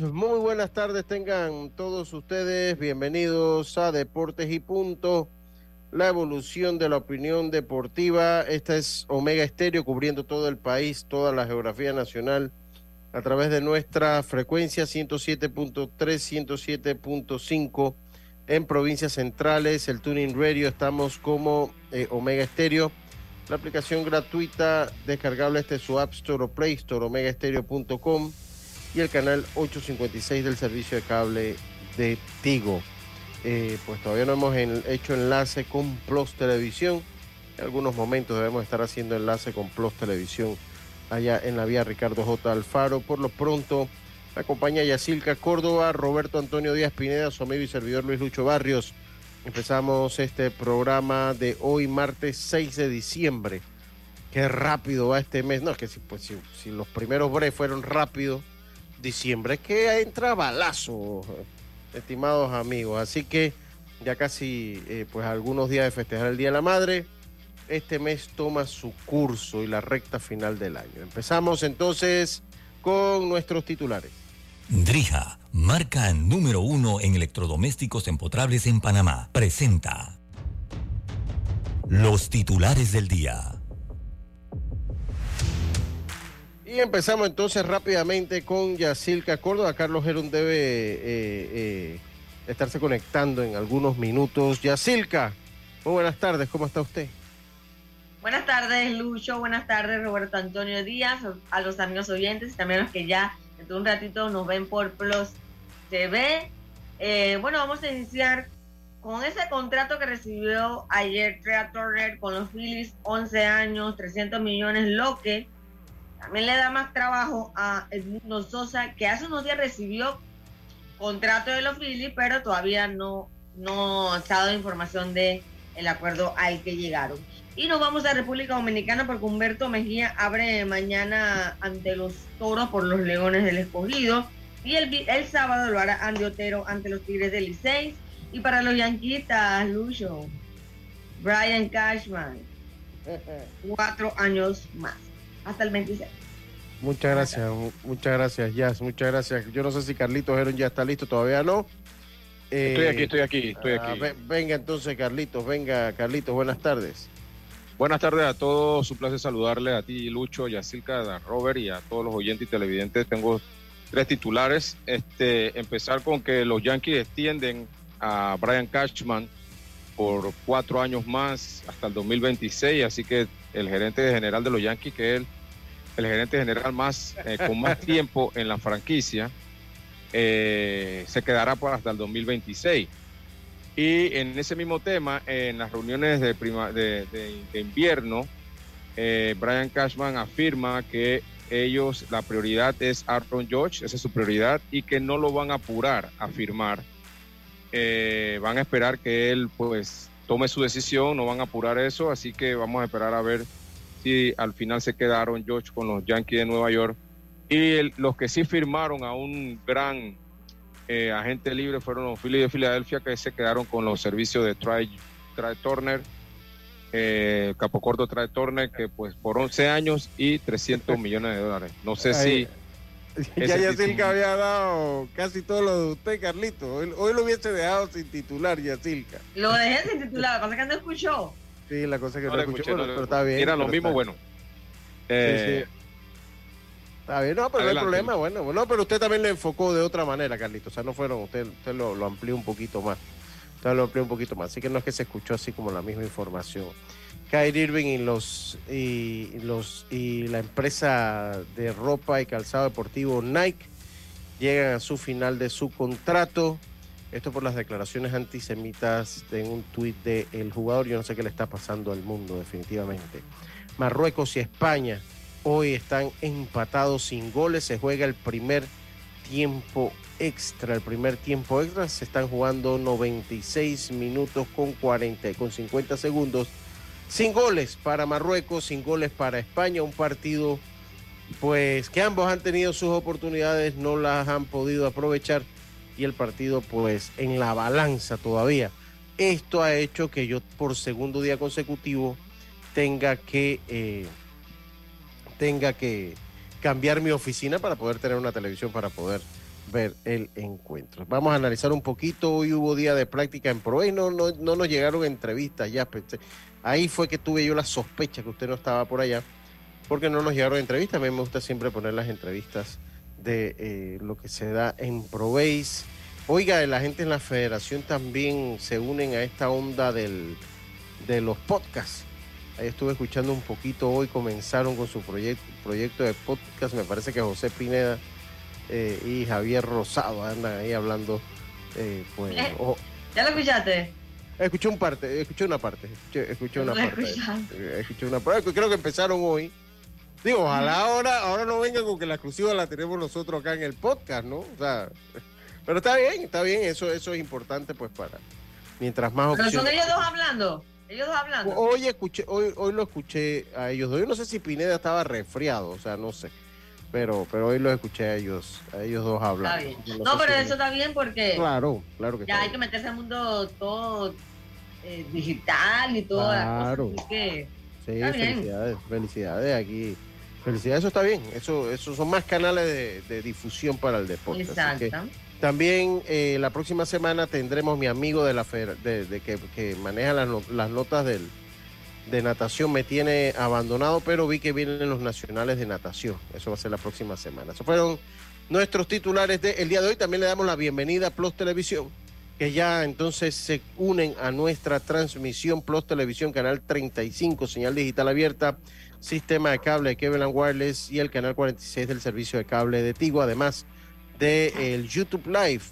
Muy buenas tardes tengan todos ustedes. Bienvenidos a Deportes y Punto, la evolución de la opinión deportiva. Esta es Omega Estéreo cubriendo todo el país, toda la geografía nacional a través de nuestra frecuencia 107.3, 107.5 en provincias centrales, el Tuning Radio, estamos como eh, Omega Estéreo. La aplicación gratuita descargable este su App Store o Play Store, omegaestereo.com y el canal 856 del servicio de cable de Tigo. Eh, pues todavía no hemos hecho enlace con Plus Televisión. En algunos momentos debemos estar haciendo enlace con Plus Televisión allá en la vía Ricardo J. Alfaro. Por lo pronto, me acompaña Yacilca Córdoba, Roberto Antonio Díaz Pineda, su amigo y servidor Luis Lucho Barrios. Empezamos este programa de hoy, martes 6 de diciembre. Qué rápido va este mes. No, es que si, pues, si, si los primeros breves fueron rápidos, diciembre es que entra balazo, estimados amigos. Así que ya casi, eh, pues algunos días de festejar el Día de la Madre, este mes toma su curso y la recta final del año. Empezamos entonces con nuestros titulares. Drija, marca número uno en electrodomésticos empotrables en Panamá, presenta los titulares del día. Y empezamos entonces rápidamente con Yacilca Córdoba. Carlos Gerón debe eh, eh, estarse conectando en algunos minutos. Yacilca, buenas tardes, ¿cómo está usted? Buenas tardes, Lucho. Buenas tardes, Roberto Antonio Díaz, a los amigos oyentes y también a los que ya dentro de un ratito nos ven por Plus TV. Eh, bueno, vamos a iniciar con ese contrato que recibió ayer Trea Turner con los Phillies, 11 años, 300 millones, lo que también le da más trabajo a Edmundo Sosa, que hace unos días recibió contrato de los Phillies, pero todavía no, no ha dado información de acuerdo al que llegaron. Y nos vamos a República Dominicana porque Humberto Mejía abre mañana ante los toros por los Leones del Escogido. Y el, el sábado lo hará Andy Otero ante los Tigres del Licey. Y para los Yanquitas, Lucho, Brian Cashman, cuatro años más, hasta el 26. Muchas gracias, muchas gracias, Jazz, muchas gracias. Yo no sé si Carlitos Heron ya está listo, todavía no. Eh, estoy aquí, estoy aquí, estoy ah, aquí. venga entonces, Carlitos, venga, Carlitos, buenas tardes. Buenas tardes a todos, un placer saludarle a ti, Lucho, Yacilca, a Robert y a todos los oyentes y televidentes. Tengo tres titulares. Este, empezar con que los Yankees extienden a Brian Cashman por cuatro años más hasta el 2026, así que el gerente general de los Yankees, que es el, el gerente general más eh, con más tiempo en la franquicia, eh, se quedará por hasta el 2026. Y en ese mismo tema, en las reuniones de, prima, de, de, de invierno, eh, Brian Cashman afirma que ellos, la prioridad es Aaron George, esa es su prioridad, y que no lo van a apurar a firmar. Eh, van a esperar que él pues tome su decisión, no van a apurar eso, así que vamos a esperar a ver si al final se quedaron George con los Yankees de Nueva York. Y los que sí firmaron a un gran eh, agente libre fueron los Phillies de Filadelfia que se quedaron con los servicios de Try, Try Turner, eh, Capocorto Try Turner, que pues por 11 años y 300 millones de dólares. No sé si... Ya título- había dado casi todo lo de usted, Carlito. Hoy, hoy lo hubiese dejado sin titular, Yacilca. Lo dejé sin titular, pasa es que no escuchó. Sí, la cosa que no, No le escuché, escuché, bueno, no le pero está bien. Era lo mismo, está- bueno. Eh, sí. Está bien, no, pero Adelante. no hay problema, bueno, no, pero usted también lo enfocó de otra manera, Carlito, o sea, no fueron, usted, usted lo, lo amplió un poquito más, usted lo amplió un poquito más, así que no es que se escuchó así como la misma información. Kyrie Irving y los y los y la empresa de ropa y calzado deportivo Nike llegan a su final de su contrato. Esto por las declaraciones antisemitas de un tuit del jugador. Yo no sé qué le está pasando al mundo, definitivamente. Marruecos y España hoy están empatados sin goles. Se juega el primer tiempo extra. El primer tiempo extra se están jugando 96 minutos con 40, con 50 segundos. Sin goles para Marruecos, sin goles para España. Un partido, pues, que ambos han tenido sus oportunidades, no las han podido aprovechar. Y el partido, pues, en la balanza todavía. Esto ha hecho que yo, por segundo día consecutivo, tenga que. Eh, tenga que cambiar mi oficina para poder tener una televisión para poder ver el encuentro. Vamos a analizar un poquito. Hoy hubo día de práctica en Pro no, no, no nos llegaron entrevistas ya. Ahí fue que tuve yo la sospecha que usted no estaba por allá, porque no nos llegaron entrevistas. A mí me gusta siempre poner las entrevistas de eh, lo que se da en ProBase. Oiga, la gente en la federación también se unen a esta onda del, de los podcasts. Ahí estuve escuchando un poquito hoy, comenzaron con su proyecto, proyecto de podcast. Me parece que José Pineda eh, y Javier Rosado andan ahí hablando. Eh, pues, ¿Ya lo escuchaste? Escuché un parte, escuché una parte, escuché, una parte. Escuché una parte. Creo que empezaron hoy. Digo, ojalá ahora, ahora no vengan con que la exclusiva la tenemos nosotros acá en el podcast, ¿no? O sea, pero está bien, está bien, eso, eso es importante pues para mientras más opciones. Pero son ellos dos hablando. Ellos dos hablando. Hoy escuché, hoy, hoy lo escuché a ellos dos. Yo no sé si Pineda estaba resfriado, o sea, no sé pero pero hoy los escuché a ellos a ellos dos hablar. No, pero eso está bien porque claro, claro que ya hay que meterse el mundo todo eh, digital y todo. Claro. sí, felicidades, felicidades aquí. Felicidades, eso está bien. Eso, eso son más canales de, difusión para el deporte. Exacto. también eh, la próxima semana tendremos mi amigo de la de, de que, que, maneja las, las notas del, de natación me tiene abandonado, pero vi que vienen los nacionales de natación. Eso va a ser la próxima semana. Esos fueron nuestros titulares del día de hoy. También le damos la bienvenida a Plus Televisión, que ya entonces se unen a nuestra transmisión Plus Televisión, canal 35, señal digital abierta, sistema de cable de Kevin Wireless y el canal 46 del servicio de cable de Tigo, además del el YouTube Live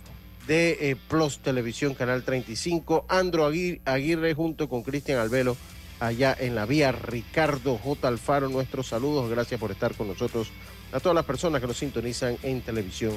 de eh, Plus Televisión, canal 35. Andro Aguirre junto con Cristian Albelo allá en la vía Ricardo J. Alfaro. Nuestros saludos, gracias por estar con nosotros, a todas las personas que nos sintonizan en televisión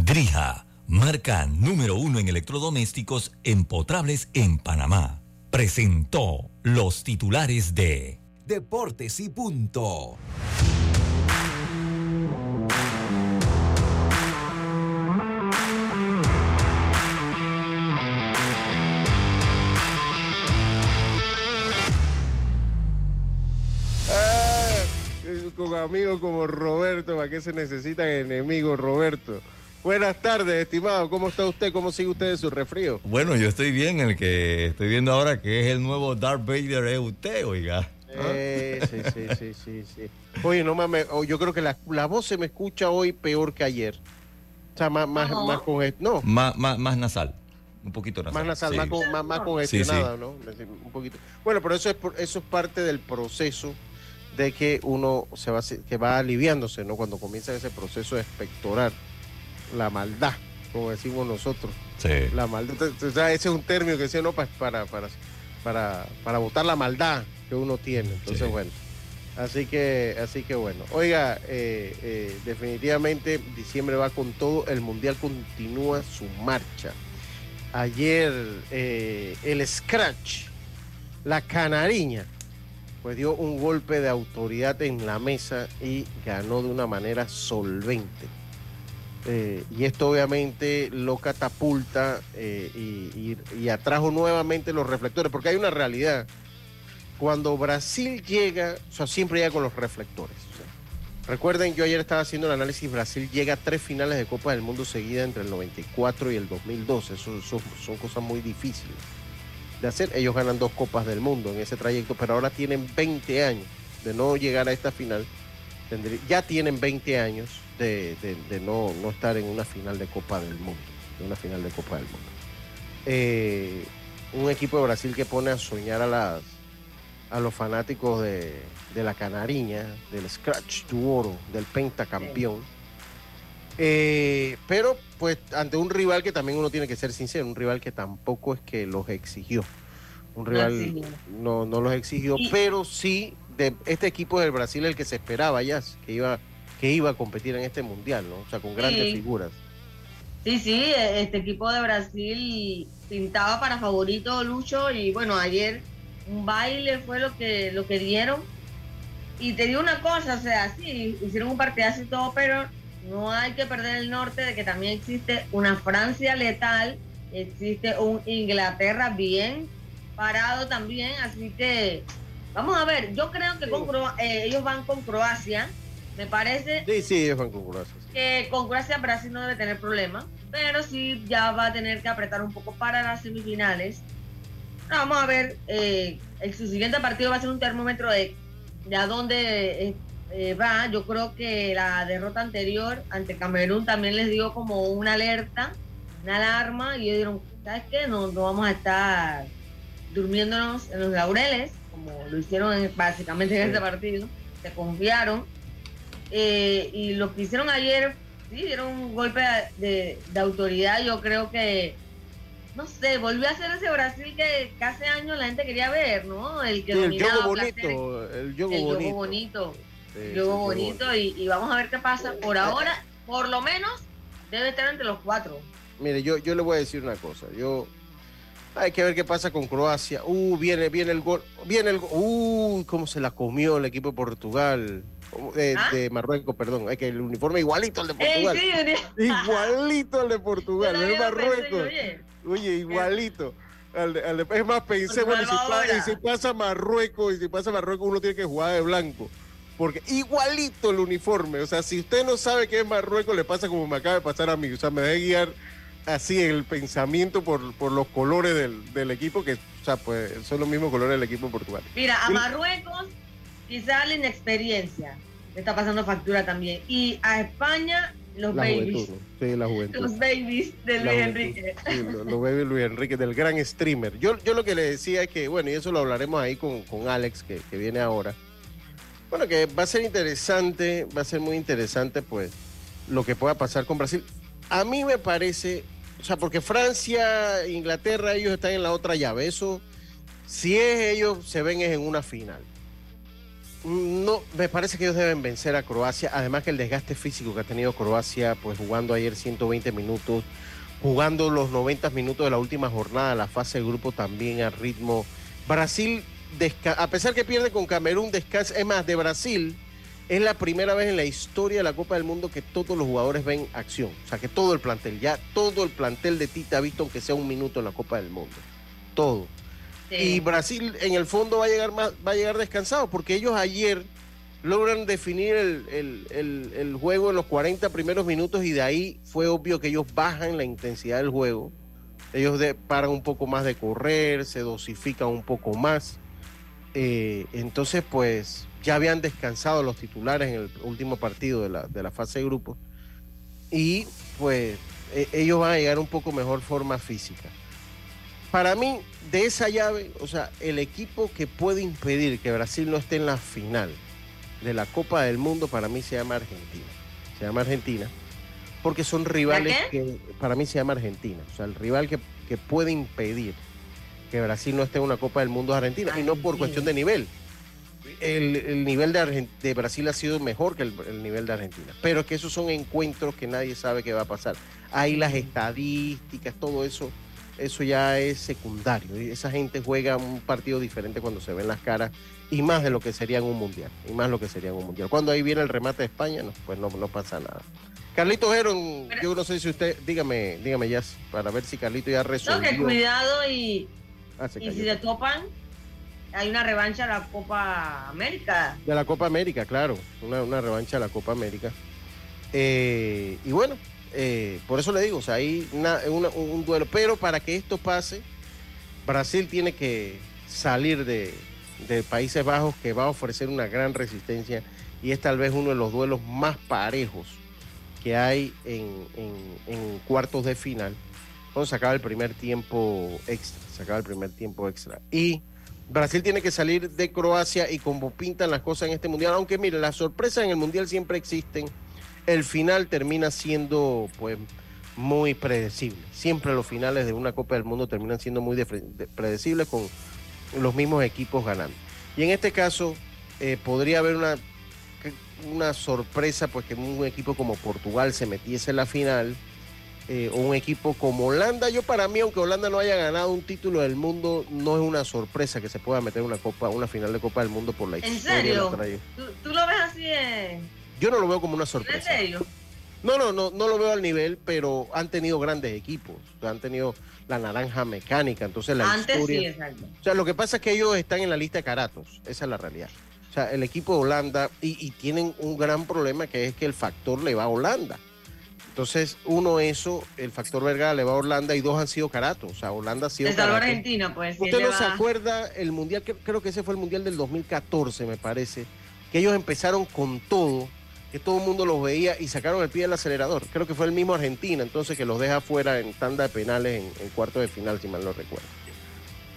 Drija marca número uno en electrodomésticos empotrables en Panamá. Presentó los titulares de Deportes y Punto. Ah, con amigos como Roberto, ¿para qué se necesitan enemigos, Roberto? Buenas tardes, estimado. ¿Cómo está usted? ¿Cómo sigue usted de su refrío? Bueno, yo estoy bien. El que estoy viendo ahora que es el nuevo Darth Vader es usted, oiga. Eh, sí, sí, sí, sí, sí. Oye, no mames, oh, yo creo que la, voz se me escucha hoy peor que ayer. O sea, más, más, más con no. Más, más, más nasal. Un poquito nasal. Más nasal, más, con, más, más congestionada, ¿no? Un poquito. Bueno, pero eso es, eso es parte del proceso de que uno se va, que va aliviándose, ¿no? Cuando comienza ese proceso de espectorar la maldad, como decimos nosotros. Sí. La maldad. O sea, ese es un término que decía, no, para, para, para, para votar la maldad que uno tiene. Entonces, bueno. Así que, así que bueno. Oiga, eh, eh, definitivamente diciembre va con todo, el Mundial continúa su marcha. Ayer eh, el Scratch, la canariña, pues dio un golpe de autoridad en la mesa y ganó de una manera solvente. Eh, y esto obviamente lo catapulta eh, y, atrajo nuevamente los reflectores, porque hay una realidad. Cuando Brasil llega, o sea, siempre llega con los reflectores. recuerden, yo ayer estaba haciendo el análisis, Brasil llega a tres finales de Copa del Mundo seguida entre el 94 y el 2012. Eso, son cosas muy difíciles de hacer. Ellos ganan dos Copas del Mundo en ese trayecto, pero ahora tienen 20 años de no llegar a esta final ya tienen 20 años de, no, no, estar en una final de Copa del Mundo, de una final de Copa del Mundo. Eh, un equipo de Brasil que pone a soñar a las a los fanáticos de, la Canariña, del Scratch to Oro, del pentacampeón. Eh, pero pues ante un rival que también uno tiene que ser sincero, un rival que tampoco es que los exigió. Un rival no, no, los exigió, pero sí de este equipo del Brasil el que se esperaba ya, que iba, que iba a competir en este mundial, ¿no? O sea, con grandes figuras. Sí, sí, este equipo de Brasil pintaba para favorito Lucho y bueno, ayer un baile fue lo que, lo que dieron. Y te digo una cosa, o sea, sí, hicieron un partidazo y todo, pero no hay que perder el norte de que también existe una Francia letal, existe un Inglaterra bien parado también, así que vamos a ver, yo creo que con eh, ellos van con Croacia, me parece. Sí, sí, ellos van con Croacia. Que con Croacia Brasil no debe tener problema, pero sí ya va a tener que apretar un poco para las semifinales. Vamos a ver, eh, el, su siguiente partido va a ser un termómetro de, de a dónde eh, eh, va. Yo creo que la derrota anterior ante Camerún también les dio como una alerta, una alarma, y ellos dijeron, ¿sabes qué? No, no vamos a estar durmiéndonos en los laureles, como lo hicieron básicamente en este partido. Se confiaron. y lo que hicieron ayer, sí, dieron un golpe de, de autoridad. Yo creo que no sé, volvió a ser ese Brasil que hace años la gente quería ver, ¿no? El que el juego bonito, el juego bonito. bonito. el juego bonito y, vamos a ver qué pasa. Por ahora, por lo menos, debe estar entre los cuatro. Mire, yo, yo le voy a decir una cosa. Yo hay que ver qué pasa con Croacia. Uh, viene, viene el gol, viene el uh, cómo se la comió el equipo de Portugal. ¿Ah? De, Marruecos, perdón, es que el uniforme igualito al de Portugal. igualito al de Portugal, es Marruecos. Oye, igualito. es más, pensé, bueno, si, si, pasa Marruecos, y si pasa Marruecos, uno tiene que jugar de blanco. Porque igualito el uniforme. O sea, si usted no sabe qué es Marruecos, le pasa como me acaba de pasar a mí. O sea, me debe guiar así el pensamiento por, los colores del, equipo, que o sea, pues, son los mismos colores del equipo de Portugal. Mira, a Marruecos quizá la inexperiencia le está pasando factura también. Y a España los babies. sí, la juventud. Los babies de Luis Enrique. los, babies Luis Enrique, del gran streamer. Yo, yo lo que le decía es que, bueno, y eso lo hablaremos ahí con, con Alex, que, que, viene ahora. Bueno, que va a ser interesante, va a ser muy interesante, pues, lo que pueda pasar con Brasil. A mí me parece, o sea, porque Francia, Inglaterra, ellos están en la otra llave. Eso, si es ellos, se ven es en una final. No, me parece que ellos deben vencer a Croacia. Además que el desgaste físico que ha tenido Croacia, pues jugando ayer 120 minutos, jugando los 90 minutos de la última jornada, la fase de grupo también a ritmo. Brasil, a pesar que pierde con Camerún, descansa. Es más, de Brasil es la primera vez en la historia de la Copa del Mundo que todos los jugadores ven acción. O sea, que todo el plantel, ya todo el plantel de Tita ha visto aunque sea un minuto en la Copa del Mundo. Todo. Y Brasil en el fondo va a llegar más, va a llegar descansado, porque ellos ayer logran definir el, juego en los 40 primeros minutos y de ahí fue obvio que ellos bajan la intensidad del juego. Ellos paran un poco más de correr, se dosifican un poco más. Eh, entonces, pues ya habían descansado los titulares en el último partido de la, de la fase de grupo. Y pues e, ellos van a llegar un poco mejor forma física para mí, de esa llave, o sea, el equipo que puede impedir que Brasil no esté en la final de la Copa del Mundo, para mí se llama Argentina. Se llama Argentina, porque son rivales que, para mí se llama Argentina. O sea, el rival que, puede impedir que Brasil no esté en una Copa del Mundo es Argentina, y no por cuestión de nivel. El, nivel de, de, Brasil ha sido mejor que el, el, nivel de Argentina. Pero es que esos son encuentros que nadie sabe qué va a pasar. Hay las estadísticas, todo eso eso ya es secundario. Esa gente juega un partido diferente cuando se ven las caras y más de lo que sería en un mundial. Y más lo que sería en un mundial. Cuando ahí viene el remate de España, no, pues no, no pasa nada. Carlito Heron, yo no sé si usted, dígame, dígame ya, para ver si Carlito ya resolvió. No, que cuidado y, ah, y si se topan, hay una revancha de la Copa América. De la Copa América, claro, una, una revancha de la Copa América. Eh, y bueno, eh, por eso le digo, o sea, hay un duelo. Pero para que esto pase, Brasil tiene que salir de, Países Bajos, que va a ofrecer una gran resistencia y es tal vez uno de los duelos más parejos que hay en, cuartos de final cuando acaba el primer tiempo extra, se el primer tiempo extra. Y Brasil tiene que salir de Croacia y como pintan las cosas en este mundial, aunque mire, las sorpresas en el mundial siempre existen, el final termina siendo pues muy predecible. Siempre los finales de una Copa del Mundo terminan siendo muy predecibles con los mismos equipos ganando. Y en este caso eh, podría haber una, una sorpresa, pues que un equipo como Portugal se metiese en la final eh, un equipo como Holanda. Yo para mí, aunque Holanda no haya ganado un título del mundo, no es una sorpresa que se pueda meter una copa, una final de Copa del Mundo por la ¿En serio? ¿Tú, lo ves así? Yo no lo veo como una sorpresa. ¿En serio? No, no, no, no lo veo al nivel, pero han tenido grandes equipos. han tenido la naranja mecánica, entonces la Antes Sí, O sea, lo que pasa es que ellos están en la lista de caratos, esa es la realidad. O sea, el equipo de Holanda, y, y tienen un gran problema que es que el factor le va a Holanda. Entonces, uno, eso, el factor Vergara le va a Holanda y dos han sido caratos. O sea, Holanda ha sido. De Argentina, pues. Usted no se acuerda el mundial, creo que ese fue el mundial del 2014, me parece, que ellos empezaron con todo, que todo el mundo los veía y sacaron el pie del acelerador. Creo que fue el mismo Argentina, entonces, que los deja fuera en tanda de penales en, cuarto de final, si mal no recuerdo.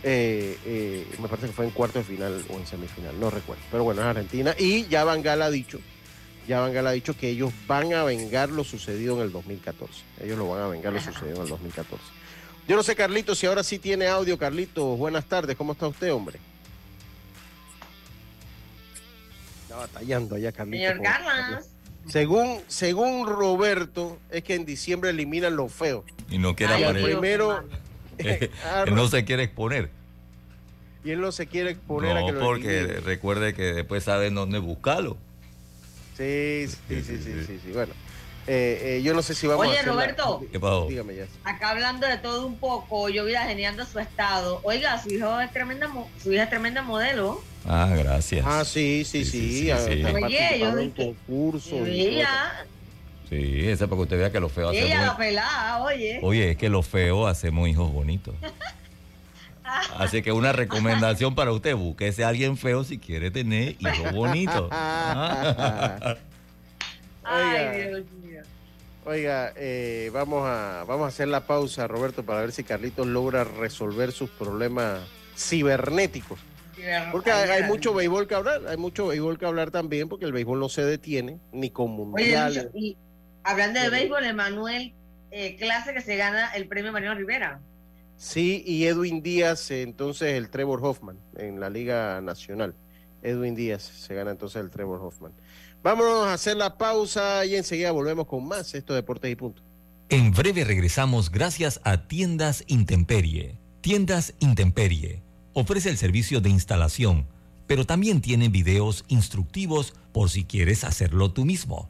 Eh, eh, me parece que fue en cuarto de final o en semifinal, no recuerdo. Pero bueno, es Argentina. Y ya Van Gaal ha dicho ya Van ha dicho que ellos van a vengar lo sucedido en el 2014. Ellos lo van a vengar lo sucedido en el 2014. Yo no sé, Carlitos, si ahora sí tiene audio. Carlitos, buenas tardes. ¿Cómo está usted, hombre? Está batallando allá, Carlitos. Señor Carlos. Según, según Roberto, es que en diciembre eliminan lo feo. Y no quiere aparecer. primero. él no se quiere exponer. Y él no se quiere exponer a que lo porque recuerde que después sabe dónde buscarlo. Sí, sí, sí, sí, sí, Bueno, eh, eh, yo no sé si vamos Oye, a Oye, Roberto. ¿Qué pasó? Dígame ya. Acá hablando de todo un poco, yo vi geniando su estado. Oiga, su hijo es tremenda, su hija es tremenda modelo. Ah, gracias. Ah, sí, sí, sí. sí, Oye, yo concurso. Sí, esa para que usted vea que los feos hacemos. Ella la pelada, oye. Oye, es que los feos hacemos hijos bonitos. Así que una recomendación para usted, búsquese a alguien feo si quiere tener hijos bonitos. Ay, Dios mío. Oiga, eh, vamos, a, vamos a hacer la pausa, Roberto, para ver si Carlitos logra resolver sus problemas cibernéticos. Porque hay, mucho béisbol que hablar, hay mucho béisbol que hablar también, porque el béisbol no se detiene, ni con mundiales. y hablando de béisbol, Emanuel, eh, clase que se gana el premio Mariano Rivera. Sí, y Edwin Díaz, entonces el Trevor Hoffman en la Liga Nacional. Edwin Díaz se gana entonces el Trevor Hoffman. Vámonos a hacer la pausa y enseguida volvemos con más esto Deportes y Punto. En breve regresamos gracias a Tiendas Intemperie. Tiendas Intemperie ofrece el servicio de instalación, pero también tiene videos instructivos por si quieres hacerlo tú mismo.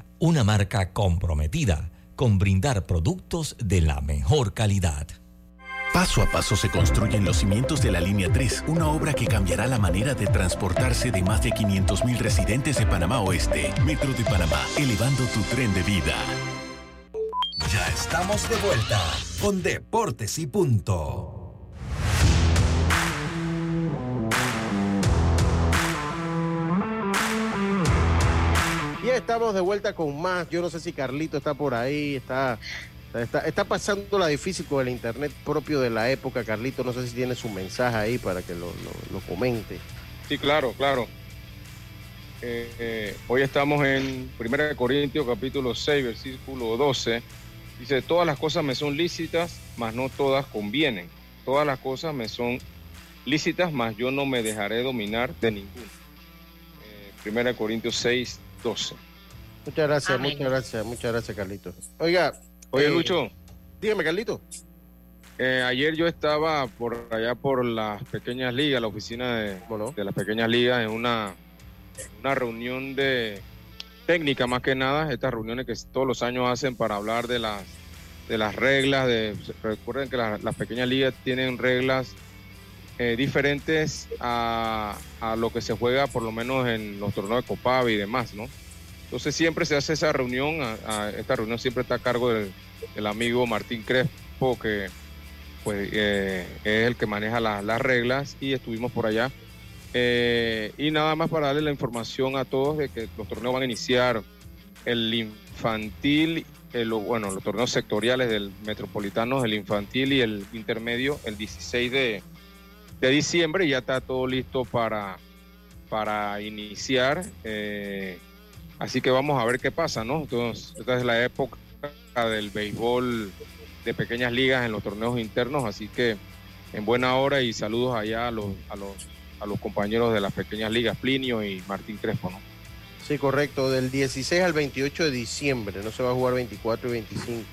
una marca comprometida con brindar productos de la mejor calidad. Paso a paso se construyen los cimientos de la Línea 3, una obra que cambiará la manera de transportarse de más de 500.000 residentes de Panamá Oeste. Metro de Panamá, elevando tu tren de vida. Ya estamos de vuelta con Deportes y Punto. Estamos de vuelta con más. Yo no sé si Carlito está por ahí, está, está, pasando la difícil con el internet propio de la época. Carlito, no sé si tiene su mensaje ahí para que lo, comente. Sí, claro, claro. Eh, eh, hoy estamos en 1 Corintios capítulo 6, versículo 12. Dice, todas las cosas me son lícitas, mas no todas convienen. Todas las cosas me son lícitas, mas yo no me dejaré dominar de ninguno. Eh, 1 Corintios 6, 12. Muchas gracias, muchas gracias, muchas gracias, Carlito. Oiga. Oye, eh, Lucho. Dígame, Carlito. Eh, ayer yo estaba por allá por las pequeñas ligas, la oficina de, de las pequeñas ligas, en una, una reunión de técnica más que nada, estas reuniones que todos los años hacen para hablar de las de las reglas, de recuerden que las pequeñas ligas tienen reglas eh, diferentes a, a, lo que se juega por lo menos en los torneos de Copa y demás, ¿no? Entonces siempre se hace esa reunión, esta reunión siempre está a cargo del, amigo Martín Crespo, que pues eh, es el que maneja las reglas y estuvimos por allá. Eh, y nada más para darle la información a todos de que los torneos van a iniciar el infantil, bueno, los torneos sectoriales del metropolitano, el infantil y el intermedio, el 16 de, diciembre, ya está todo listo para, para iniciar. Eh, Así que vamos a ver qué pasa, ¿no? Entonces, esta es la época del béisbol de pequeñas ligas en los torneos internos, así que en buena hora y saludos allá a los, a los, a los compañeros de las pequeñas ligas, Plinio y Martín Crespo, ¿no? Sí, correcto, del 16 al 28 de diciembre, no se va a jugar 24 y 25.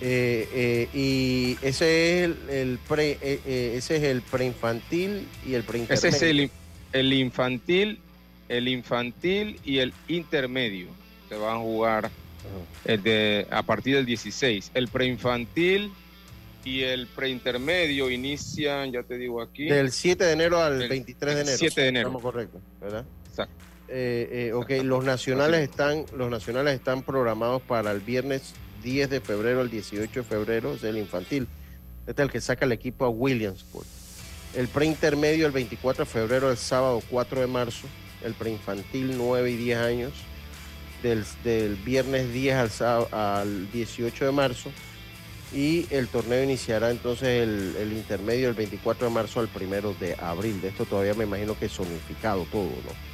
Eh, eh, y ese es el, pre, eh, ese es el preinfantil y el preintermedio. Ese es el, el infantil el infantil y el intermedio se van a jugar de, a partir del 16. El preinfantil y el preintermedio inician, ya te digo aquí. Del 7 de enero al 23 de enero. 7 de enero. Estamos correctos, ¿verdad? Exacto. Eh, eh, ok, los nacionales están, los nacionales están programados para el viernes 10 de febrero al 18 de febrero, es el infantil. Este es el que saca el equipo a Williamsport. El preintermedio el 24 de febrero, el sábado 4 de marzo el preinfantil 9 y 10 años, del, viernes 10 al, al 18 de marzo. Y el torneo iniciará entonces el, intermedio el 24 de marzo al 1 de abril. De esto todavía me imagino que es zonificado todo, ¿no?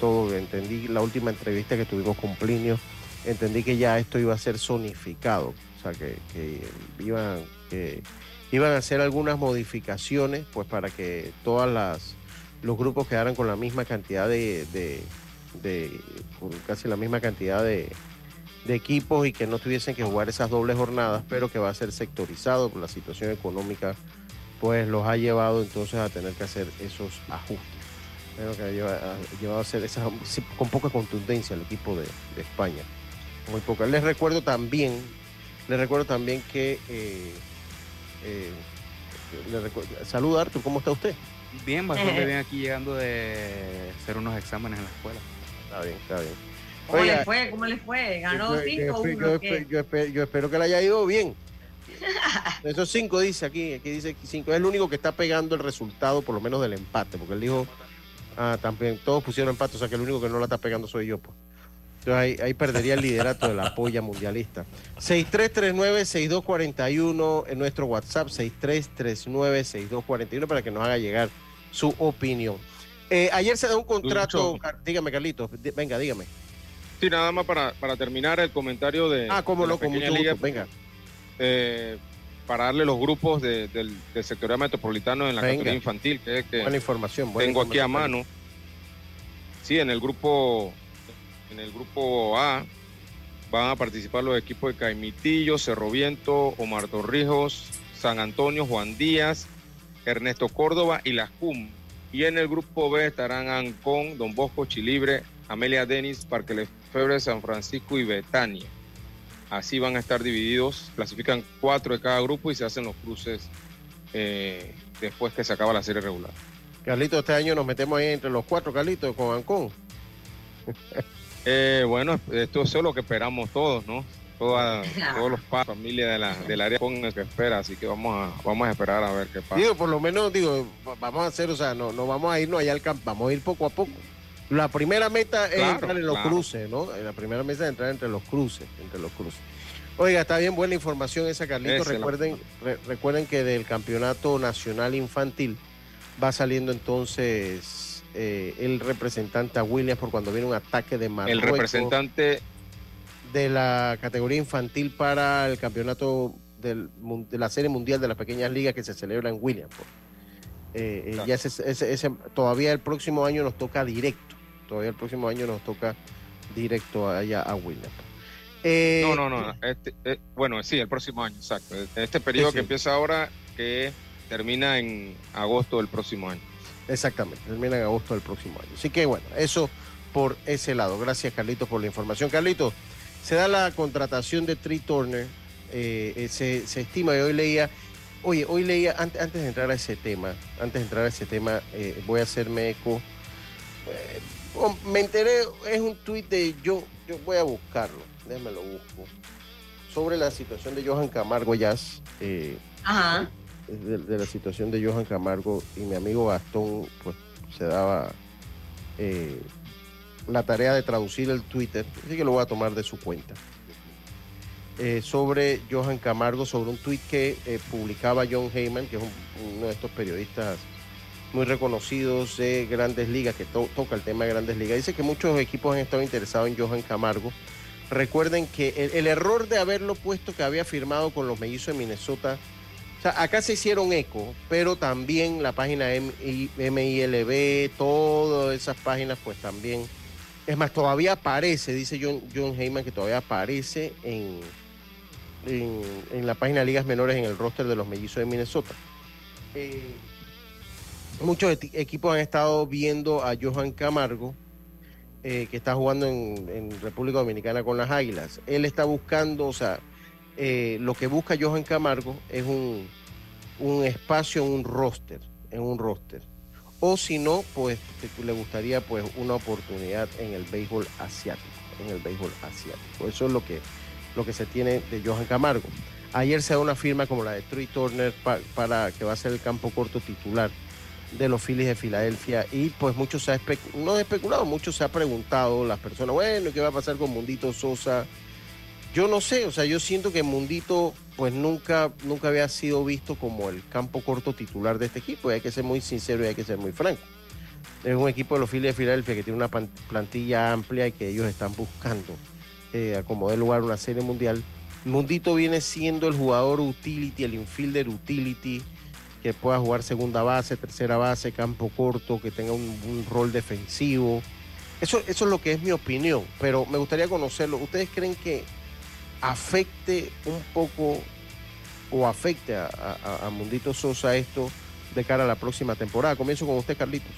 Todo, entendí la última entrevista que tuvimos con Plinio, entendí que ya esto iba a ser zonificado. O sea, que, iban, que iban a hacer algunas modificaciones, pues para que todas las los grupos quedaran con la misma cantidad de, casi la misma cantidad de, equipos y que no tuviesen que jugar esas dobles jornadas, pero que va a ser sectorizado por la situación económica, pues los ha llevado entonces a tener que hacer esos ajustes. Que ha llevado, a hacer esa, con poca contundencia el equipo de, España. Muy poca. Les recuerdo también, les recuerdo también que eh, eh, salud Artur, ¿cómo está usted? Bien, bastante bien aquí llegando de hacer unos exámenes en la escuela. Está bien, está bien. ¿Cómo le fue? ¿Cómo le fue? ¿Ganó 5 yo, yo, espero que le haya ido bien. Esos cinco dice aquí, aquí dice cinco. Es el único que está pegando el resultado, por lo menos del empate, porque él dijo, ah, también todos pusieron empate, o sea que el único que no la está pegando soy yo. Pues. Entonces ahí, perdería el liderato de la polla mundialista. 6339-6241 en nuestro WhatsApp, 6339-6241 para que nos haga llegar su opinión. Eh, ayer se da un contrato, dígame Carlitos, venga, dígame. Sí, nada más para, para terminar el comentario de... Ah, cómo no, con mucho gusto, venga. Eh, para darle los grupos del, del sector metropolitano en la categoría infantil, que es que buena información, tengo aquí a mano. Sí, en el grupo en el grupo A van a participar los equipos de Caimitillo, Cerro Viento, Omar Torrijos, San Antonio, Juan Díaz, Ernesto Córdoba y Las CUM. Y en el grupo B estarán Ancón, Don Bosco, Chilibre, Amelia Denis, Parque Lefebre, San Francisco y Betania. Así van a estar divididos, clasifican cuatro de cada grupo y se hacen los cruces eh, después que se acaba la serie regular. Carlito, este año nos metemos ahí entre los cuatro, Carlitos, con Ancón. Eh, bueno, esto es lo que esperamos todos, ¿no? Toda, todos los padres, familia de la, del área con el que espera, así que vamos a, vamos a esperar a ver qué pasa. Digo, por lo menos, digo, vamos a hacer, o sea, no, no vamos a irnos allá al campo, vamos a ir poco a poco. La primera meta es entrar en los cruces, ¿no? La primera meta es entrar entre los cruces, entre los cruces. Oiga, está bien buena información esa, Carlito. recuerden, recuerden que del campeonato nacional infantil va saliendo entonces eh, el representante a Williams por cuando viene un ataque de Marruecos. El representante de la categoría infantil para el campeonato de la Serie Mundial de las Pequeñas Ligas que se celebra en Williams. Eh, eh, ya ese, todavía el próximo año nos toca directo. Todavía el próximo año nos toca directo allá a Williams. no, no, no. Este, bueno, sí, el próximo año, exacto. Este periodo que empieza ahora, que termina en agosto del próximo año. Exactamente, termina en agosto del próximo año. Así que bueno, eso por ese lado. Gracias Carlitos por la información. Carlitos, se da la contratación de Tree Turner, eh, eh, se, estima, y hoy leía, oye, hoy leía, antes, antes de entrar a ese tema, antes de entrar a ese tema, eh, voy a hacerme eco. Oh, me enteré, es un tuit de yo, yo voy a buscarlo, déjame lo busco, sobre la situación de Johan Camargo Jazz. Ajá de, la situación de Johan Camargo y mi amigo Gastón, pues se daba eh, la tarea de traducir el Twitter, así que lo voy a tomar de su cuenta. Eh, sobre Johan Camargo, sobre un tweet que eh, publicaba John Heyman, que es uno de estos periodistas muy reconocidos de grandes ligas, que toca el tema de grandes ligas. Dice que muchos equipos han estado interesados en Johan Camargo. Recuerden que el error de haberlo puesto que había firmado con los mellizos de Minnesota acá se hicieron eco, pero también la página MILB, todas esas páginas, pues también. Es más, todavía aparece, dice John, John Heyman, que todavía aparece en, en, la página Ligas Menores en el roster de los mellizos de Minnesota. Eh, muchos equipos han estado viendo a Johan Camargo, eh, que está jugando en, República Dominicana con las Águilas. Él está buscando, o sea, eh, lo que busca Johan Camargo es un, un espacio en un roster, en un roster. O si no, pues le gustaría pues una oportunidad en el béisbol asiático, en el béisbol asiático. Eso es lo que, lo que se tiene de Johan Camargo. Ayer se da una firma como la de Troy Turner para que va a ser el campo corto titular de los Phillies de Filadelfia y pues muchos se ha no especulado, muchos se ha preguntado las personas, bueno, ¿qué va a pasar con Mundito Sosa? Yo no sé, o sea, yo siento que Mundito pues nunca, nunca había sido visto como el campo corto titular de este equipo. Y hay que ser muy sincero y hay que ser muy franco. Es un equipo de los Phillies de Filadelfia que tiene una plantilla amplia y que ellos están buscando eh, acomodar lugar una serie mundial. Mundito viene siendo el jugador utility, el infielder utility, que pueda jugar segunda base, tercera base, campo corto, que tenga un, rol defensivo. Eso, eso es lo que es mi opinión, pero me gustaría conocerlo. ¿Ustedes creen que afecte un poco o afecte a, Mundito Sosa esto de cara a la próxima temporada? Comienzo con usted, Carlitos.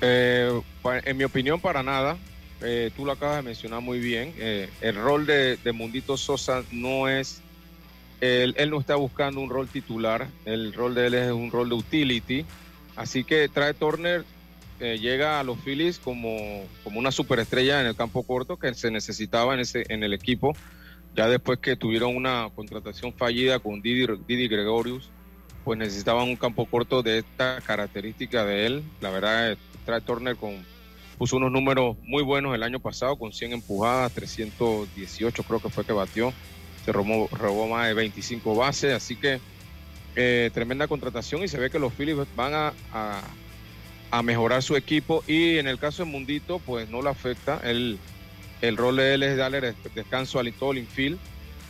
Eh, en mi opinión, para nada. Eh, tú lo acabas de mencionar muy bien. Eh, el rol de, Mundito Sosa no es. Él, él, no está buscando un rol titular. El rol de él es un rol de utility. Así que trae Turner llega a los Phillies como, como una superestrella en el campo corto que se necesitaba en, ese, en el equipo ya después que tuvieron una contratación fallida con Didi, Didi Gregorius, pues necesitaban un campo corto de esta característica de él. La verdad, trae Turner con, puso unos números muy buenos el año pasado, con 100 empujadas, 318 creo que fue que batió, se robó, robó más de 25 bases, así que eh, tremenda contratación y se ve que los Phillies van a, mejorar su equipo y en el caso de Mundito, pues no le afecta, el, el rol de él es darle descanso al todo el infield.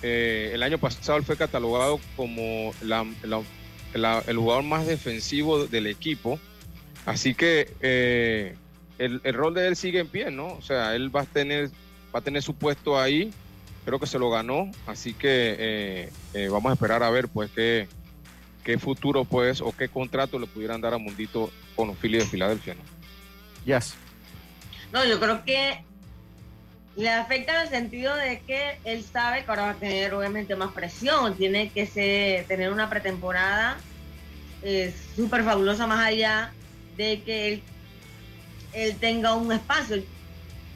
Eh, el año pasado él fue catalogado como el jugador más defensivo del equipo. Así que eh, el, rol de él sigue en pie, ¿no? O sea, él va a tener, va a tener su puesto ahí. Creo que se lo ganó. Así que eh, vamos a esperar a ver, pues, qué, qué futuro, pues, o qué contrato le pudieran dar a Mundito con los Phillies de Filadelfia, ¿no? Yes. No, yo creo que le afecta en el sentido de que él sabe que ahora va a tener obviamente más presión, tiene que ser, tener una pretemporada eh, súper fabulosa más allá de que él, él tenga un espacio.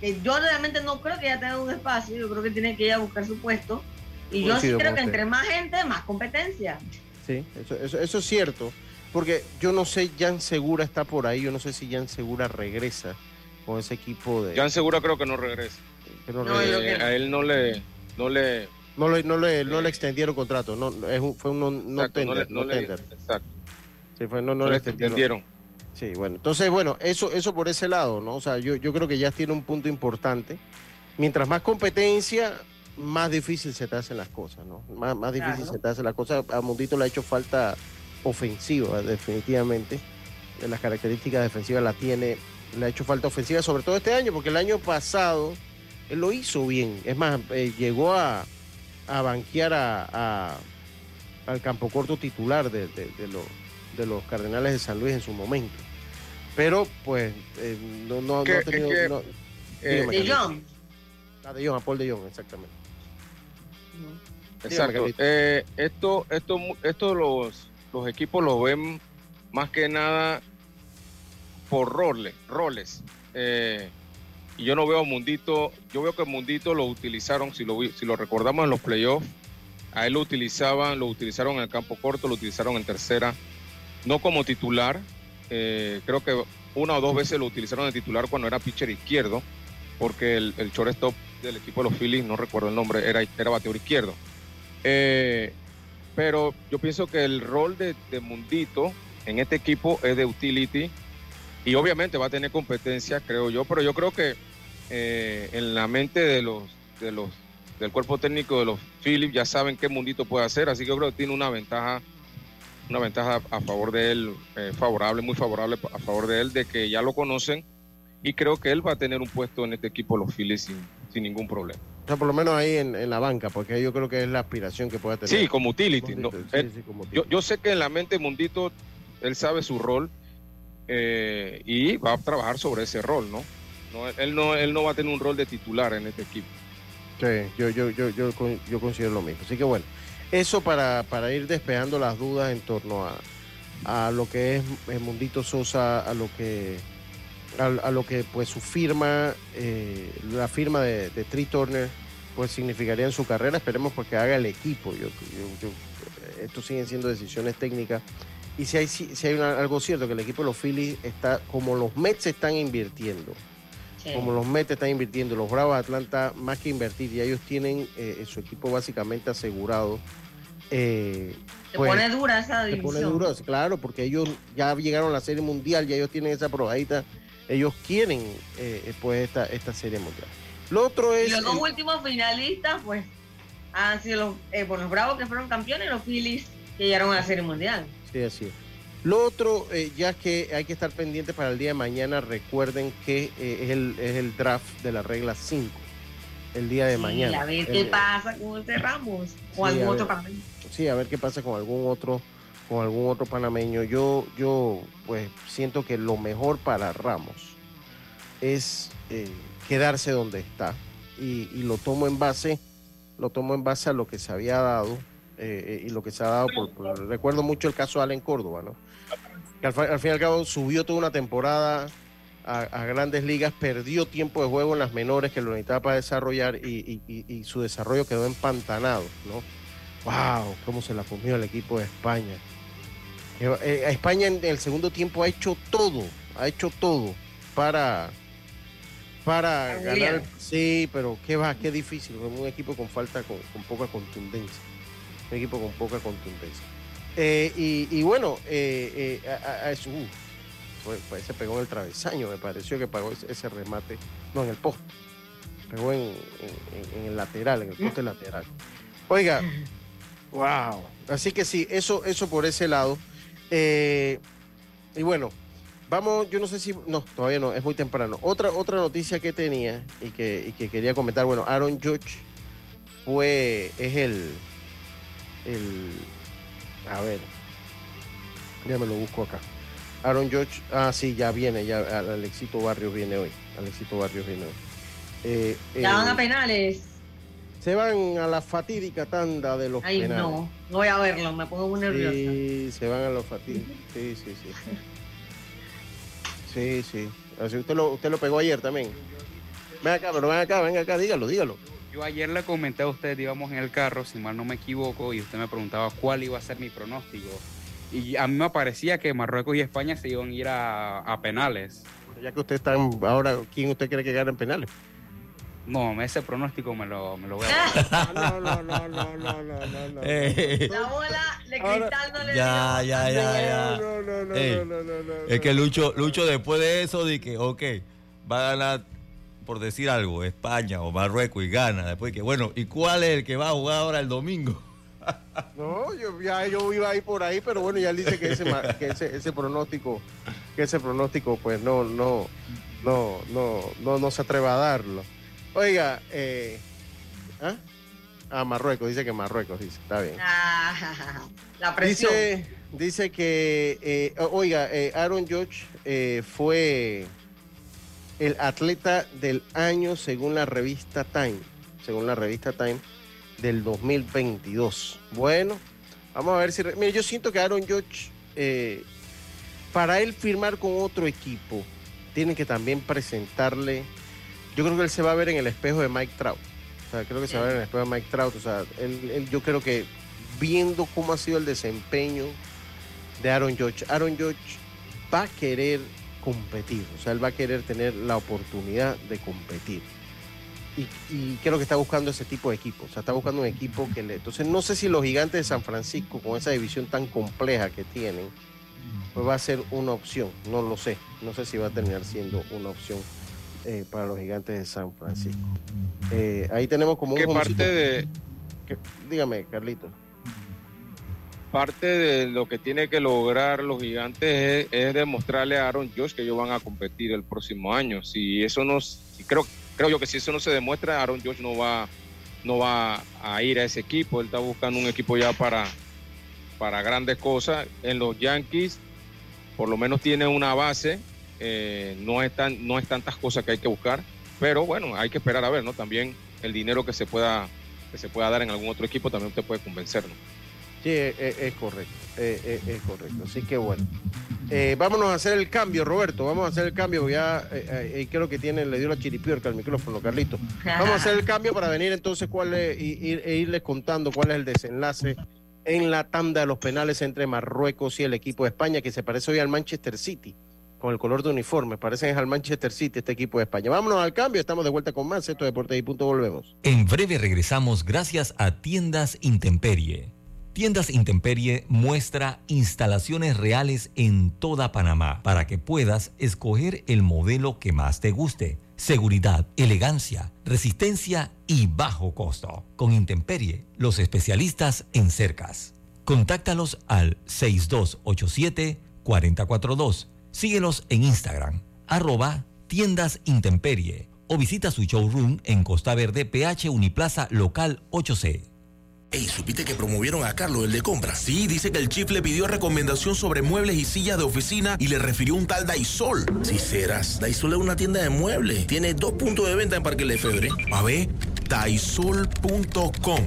Que yo realmente no creo que ya tenga un espacio, yo creo que tiene que ir a buscar su puesto. Y yo sí creo que entre más gente, más competencia. Sí, eso, eso, es cierto. Porque yo no sé, Jan Segura está por ahí, yo no sé si Jan Segura regresa con ese equipo de... Jan Segura creo que no regresa a él no le, no le, no le, no le, no le extendieron contrato, no, es fue un no, no tender, no, le, exacto. Sí, fue, no, no, le extendieron. Sí, bueno, entonces, bueno, eso, eso por ese lado, ¿no? O sea, yo, yo creo que ya tiene un punto importante. Mientras más competencia, más difícil se te hacen las cosas, ¿no? Más, más difícil se te hacen las cosas. A Mundito le ha hecho falta ofensiva, definitivamente. Las características defensivas la tiene, le ha hecho falta ofensiva, sobre todo este año, porque el año pasado él lo hizo bien. Es más, eh, llegó a, a banquear a, al campo corto titular de, de, de, los Cardenales de San Luis en su momento. Pero, pues, eh, no, no, ha tenido. Eh, de John. Ah, de John, a Paul de John, exactamente. Exacto. esto, esto, esto los, los equipos lo ven más que nada por roles. roles. Eh, y yo no veo a Mundito, yo veo que Mundito lo utilizaron, si lo, si lo recordamos en los playoffs, a él lo utilizaban, lo utilizaron en el campo corto, lo utilizaron en tercera, no como titular, eh, creo que una o dos veces lo utilizaron de titular cuando era pitcher izquierdo, porque el, el shortstop del equipo de los Phillies, no recuerdo el nombre, era, era bateador izquierdo. Eh, pero yo pienso que el rol de, Mundito en este equipo es de utility, y obviamente va a tener competencia, creo yo, pero yo creo que eh, en la mente de los, de los del cuerpo técnico de los Phillips ya saben qué mundito puede hacer, así que yo creo que tiene una ventaja, una ventaja a favor de él, eh, favorable, muy favorable a favor de él, de que ya lo conocen y creo que él va a tener un puesto en este equipo los Phillies sin, sin ningún problema. O sea, por lo menos ahí en, la banca, porque yo creo que es la aspiración que pueda tener. Sí, como utility. Yo, yo sé que en la mente Mundito, él sabe su rol eh, y va a trabajar sobre ese rol, ¿no? él, ¿no? él no va a tener un rol de titular en este equipo. Sí, yo, yo, yo, yo, yo considero lo mismo. Así que bueno, eso para, para ir despejando las dudas en torno a, a lo que es el Mundito Sosa, a lo que a, lo que pues su firma, eh, la firma de, de Tree Turner, pues significaría en su carrera. Esperemos pues haga el equipo. Yo, yo, esto siguen siendo decisiones técnicas y si hay, si, hay algo cierto, que el equipo de los Phillies está, como los Mets están invirtiendo, como los Mets están invirtiendo, los Bravos de Atlanta más que invertir, y ellos tienen eh, su equipo básicamente asegurado. Eh, se pues, pone dura esa división. Se pone dura, claro, porque ellos ya llegaron a la Serie Mundial, ya ellos tienen esa probadita, ellos quieren eh, pues esta, esta Serie Mundial. Lo otro es... Los dos últimos finalistas, pues, han sido los, eh, los Bravos que fueron campeones y los Phillies que llegaron a la Serie Mundial. Sí, así Lo otro, eh, ya que hay que estar pendiente para el día de mañana, recuerden que eh, es, el, es el draft de la regla 5, el día de mañana. A ver qué pasa con este Ramos o algún otro panameño. Sí, a ver qué pasa con algún otro con algún otro panameño. Yo, yo pues siento que lo mejor para Ramos es eh, quedarse donde está. Y, y, lo tomo en base, lo tomo en base a lo que se había dado eh, y lo que se ha dado por, Recuerdo mucho el caso de Allen Córdoba, ¿no? Que al, fin y al cabo subió toda una temporada a, grandes ligas, perdió tiempo de juego en las menores que lo necesitaba para desarrollar y, su desarrollo quedó empantanado, ¿no? ¡Wow! ¿Cómo se la comió el equipo de España? Eh, eh, España en el segundo tiempo ha hecho todo, ha hecho todo para, para ganar. Sí, pero qué va, qué difícil, un equipo con falta, con, poca contundencia. Un equipo con poca contundencia. Eh, y, bueno, eh, pues, se pegó en el travesaño, me pareció que pagó ese, remate, no, en el poste, pegó en, el lateral, en el poste lateral. Oiga, wow, así que sí, eso, eso por ese lado. Eh, y bueno, vamos, yo no sé si, no, todavía no, es muy temprano. Otra, otra noticia que tenía y que, quería comentar, bueno, Aaron Judge fue, es el, el, a ver, ya me lo busco acá. Aaron George, ah, sí, ya viene, ya Alexito Barrios viene hoy. Alexito Barrios viene hoy. Eh, ya van a penales. Se van a la fatídica tanda de los Ay, penales. no, no voy a verlo, me pongo muy nerviosa. Sí, se van a los fatídicos. Sí, sí, sí. Sí, sí. Así usted lo, usted lo pegó ayer también. Ven acá, pero ven acá, venga acá, dígalo, dígalo. Yo ayer le comenté a usted, íbamos en el carro, si mal no me equivoco, y usted me preguntaba cuál iba a ser mi pronóstico. Y a mí me parecía que Marruecos y España se iban a ir a, penales. Ya que usted está ahora, ¿quién usted cree que gana en penales? No, ese pronóstico me lo, me lo voy a No, no, no, no, no, no, no, no. La bola de cristal no le Ya, ya, ya, ya. No, no, no, no, no, no, Es que Lucho, Lucho después de eso, de que, ok, va a ganar, por decir algo, España o Marruecos y gana. Después que, bueno, ¿y cuál es el que va a jugar ahora el domingo? No, yo, ya yo iba a ir por ahí, pero bueno, ya él dice que ese, que ese, pronóstico, que ese pronóstico, pues no, no, no, no, no, no se atreva a darlo. Oiga, eh, ¿ah? ah Marruecos, dice que Marruecos, dice, está bien. Ah, la presión. Dice, dice que, eh, oiga, eh, Aaron George eh, fue el atleta del año según la revista Time, según la revista Time del 2022. Bueno, vamos a ver si... Mire, yo siento que Aaron George, eh, para él firmar con otro equipo, tiene que también presentarle... Yo creo que él se va a ver en el espejo de Mike Trout. O sea, creo que se va a ver en el espejo de Mike Trout. O sea, él, yo creo que viendo cómo ha sido el desempeño de Aaron George, Aaron George va a querer competir. O sea, él va a querer tener la oportunidad de competir y, creo que está buscando ese tipo de equipo. O sea, está buscando un equipo que le. Entonces, no sé si los gigantes de San Francisco, con esa división tan compleja que tienen, pues va a ser una opción. No lo sé. No sé si va a terminar siendo una opción eh, para los gigantes de San Francisco. Eh, ahí tenemos como un. parte de. dígame, Carlito. Parte de lo que tiene que lograr los gigantes es, demostrarle a Aaron Josh que ellos van a competir el próximo año. Si eso no. Si creo creo yo que si eso no se demuestra, Aaron George no va, no va a ir a ese equipo. Él está buscando un equipo ya para, para grandes cosas. En los Yankees, por lo menos tiene una base. Eh, no, es no es tantas cosas que hay que buscar. Pero bueno, hay que esperar a ver, ¿no? También el dinero que se pueda, que se pueda dar en algún otro equipo también te puede convencer, ¿no? Sí, es, correcto, es, correcto. Así que bueno, eh, vámonos a hacer el cambio, Roberto. Vamos a hacer el cambio. Ya eh, eh, creo que tiene, le dio la chiripiorca al micrófono, Carlito. Vamos a hacer el cambio para venir entonces cuál es, y, e irles contando cuál es el desenlace en la tanda de los penales entre Marruecos y el equipo de España, que se parece hoy al Manchester City con el color de uniforme. Parecen al Manchester City este equipo de España. Vámonos al cambio, estamos de vuelta con más. Esto es Deportes y Punto, volvemos. En breve regresamos gracias a Tiendas Intemperie Tiendas Intemperie muestra instalaciones reales en toda Panamá para que puedas escoger el modelo que más te guste. Seguridad, elegancia, resistencia y bajo costo. Con Intemperie, los especialistas en cercas. Contáctalos al 6287-442. Síguelos en Instagram, arroba tiendas o visita su showroom en Costa Verde, PH Uniplaza Local 8C. Ey, ¿supiste que promovieron a Carlos, el de compra? Sí, dice que el chief le pidió recomendación sobre muebles y sillas de oficina y le refirió un tal Daisol. Si serás, Daisol es una tienda de muebles. Tiene dos puntos de venta en Parque Lefebvre. A ver, daisol.com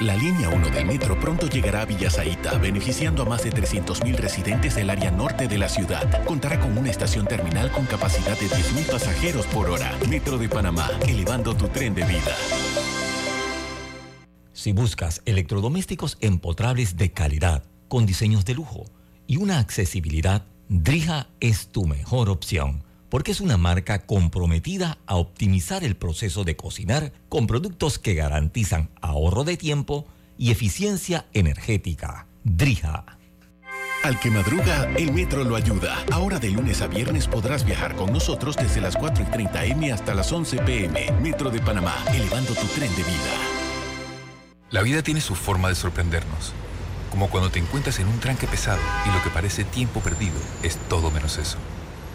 La línea 1 del metro pronto llegará a Villasaita, beneficiando a más de 300.000 residentes del área norte de la ciudad. Contará con una estación terminal con capacidad de 10.000 pasajeros por hora. Metro de Panamá, elevando tu tren de vida. Si buscas electrodomésticos empotrables de calidad, con diseños de lujo y una accesibilidad, Drija es tu mejor opción, porque es una marca comprometida a optimizar el proceso de cocinar con productos que garantizan ahorro de tiempo y eficiencia energética. Drija. Al que madruga, el metro lo ayuda. Ahora de lunes a viernes podrás viajar con nosotros desde las 4 y 30 M hasta las 11 PM. Metro de Panamá, elevando tu tren de vida. La vida tiene su forma de sorprendernos. Como cuando te encuentras en un tranque pesado y lo que parece tiempo perdido es todo menos eso.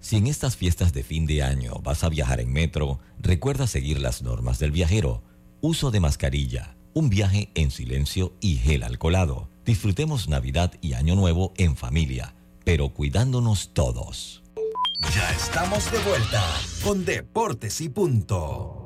si en estas fiestas de fin de año vas a viajar en metro, recuerda seguir las normas del viajero. Uso de mascarilla, un viaje en silencio y gel alcoholado. Disfrutemos Navidad y Año Nuevo en familia, pero cuidándonos todos. Ya estamos de vuelta con Deportes y Punto.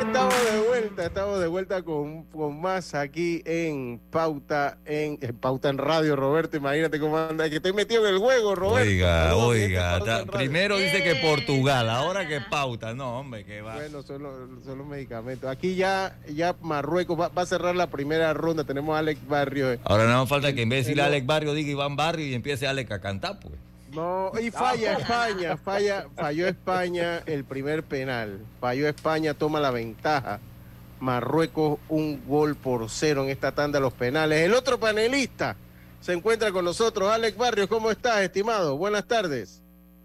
Estamos de vuelta, estamos de vuelta con, con más aquí en Pauta en, en Pauta en Radio, Roberto. Imagínate cómo anda, que estoy metido en el juego, Roberto. Oiga, oiga, ta- primero dice que Portugal, ahora que pauta. No, hombre, que va. Bueno, son los, son los medicamentos. Aquí ya, ya Marruecos va, va a cerrar la primera ronda. Tenemos a Alex Barrio. Ahora no falta que en vez de decirle El- Alex Barrio, diga Iván Barrio y empiece Alex a cantar, pues. No, y falla España, falla, falló España el primer penal. Falló España, toma la ventaja. Marruecos un gol por cero en esta tanda de los penales. El otro panelista se encuentra con nosotros. Alex Barrios, ¿cómo estás, estimado? Buenas tardes.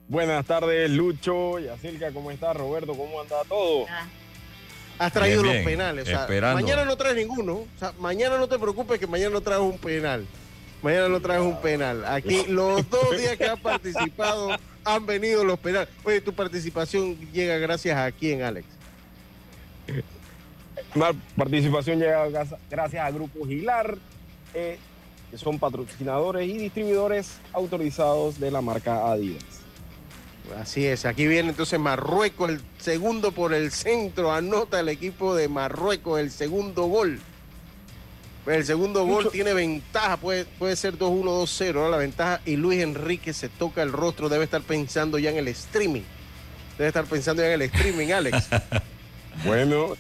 Buenas tardes, Lucho, Yacirca, ¿cómo está? Roberto, ¿cómo anda todo? Ah, Has traído Bien, los penales. o sea, esperando. mañana no traes ninguno. O sea, mañana no te preocupes que mañana no traes un penal. Mañana no traes un penal. Aquí los dos días que has participado han venido los penales. Oye, tu participación llega gracias a quién, Alex. La participación llega gracias a Grupo Gilar, eh, que son patrocinadores y distribuidores autorizados de la marca Adidas. Así es, aquí viene entonces Marruecos, el segundo por el centro, anota el equipo de Marruecos el segundo gol. El segundo gol tiene ventaja, puede, puede ser 2-1, 2-0, ¿no? la ventaja. Y Luis Enrique se toca el rostro, debe estar pensando ya en el streaming. Debe estar pensando ya en el streaming, Alex. Bueno,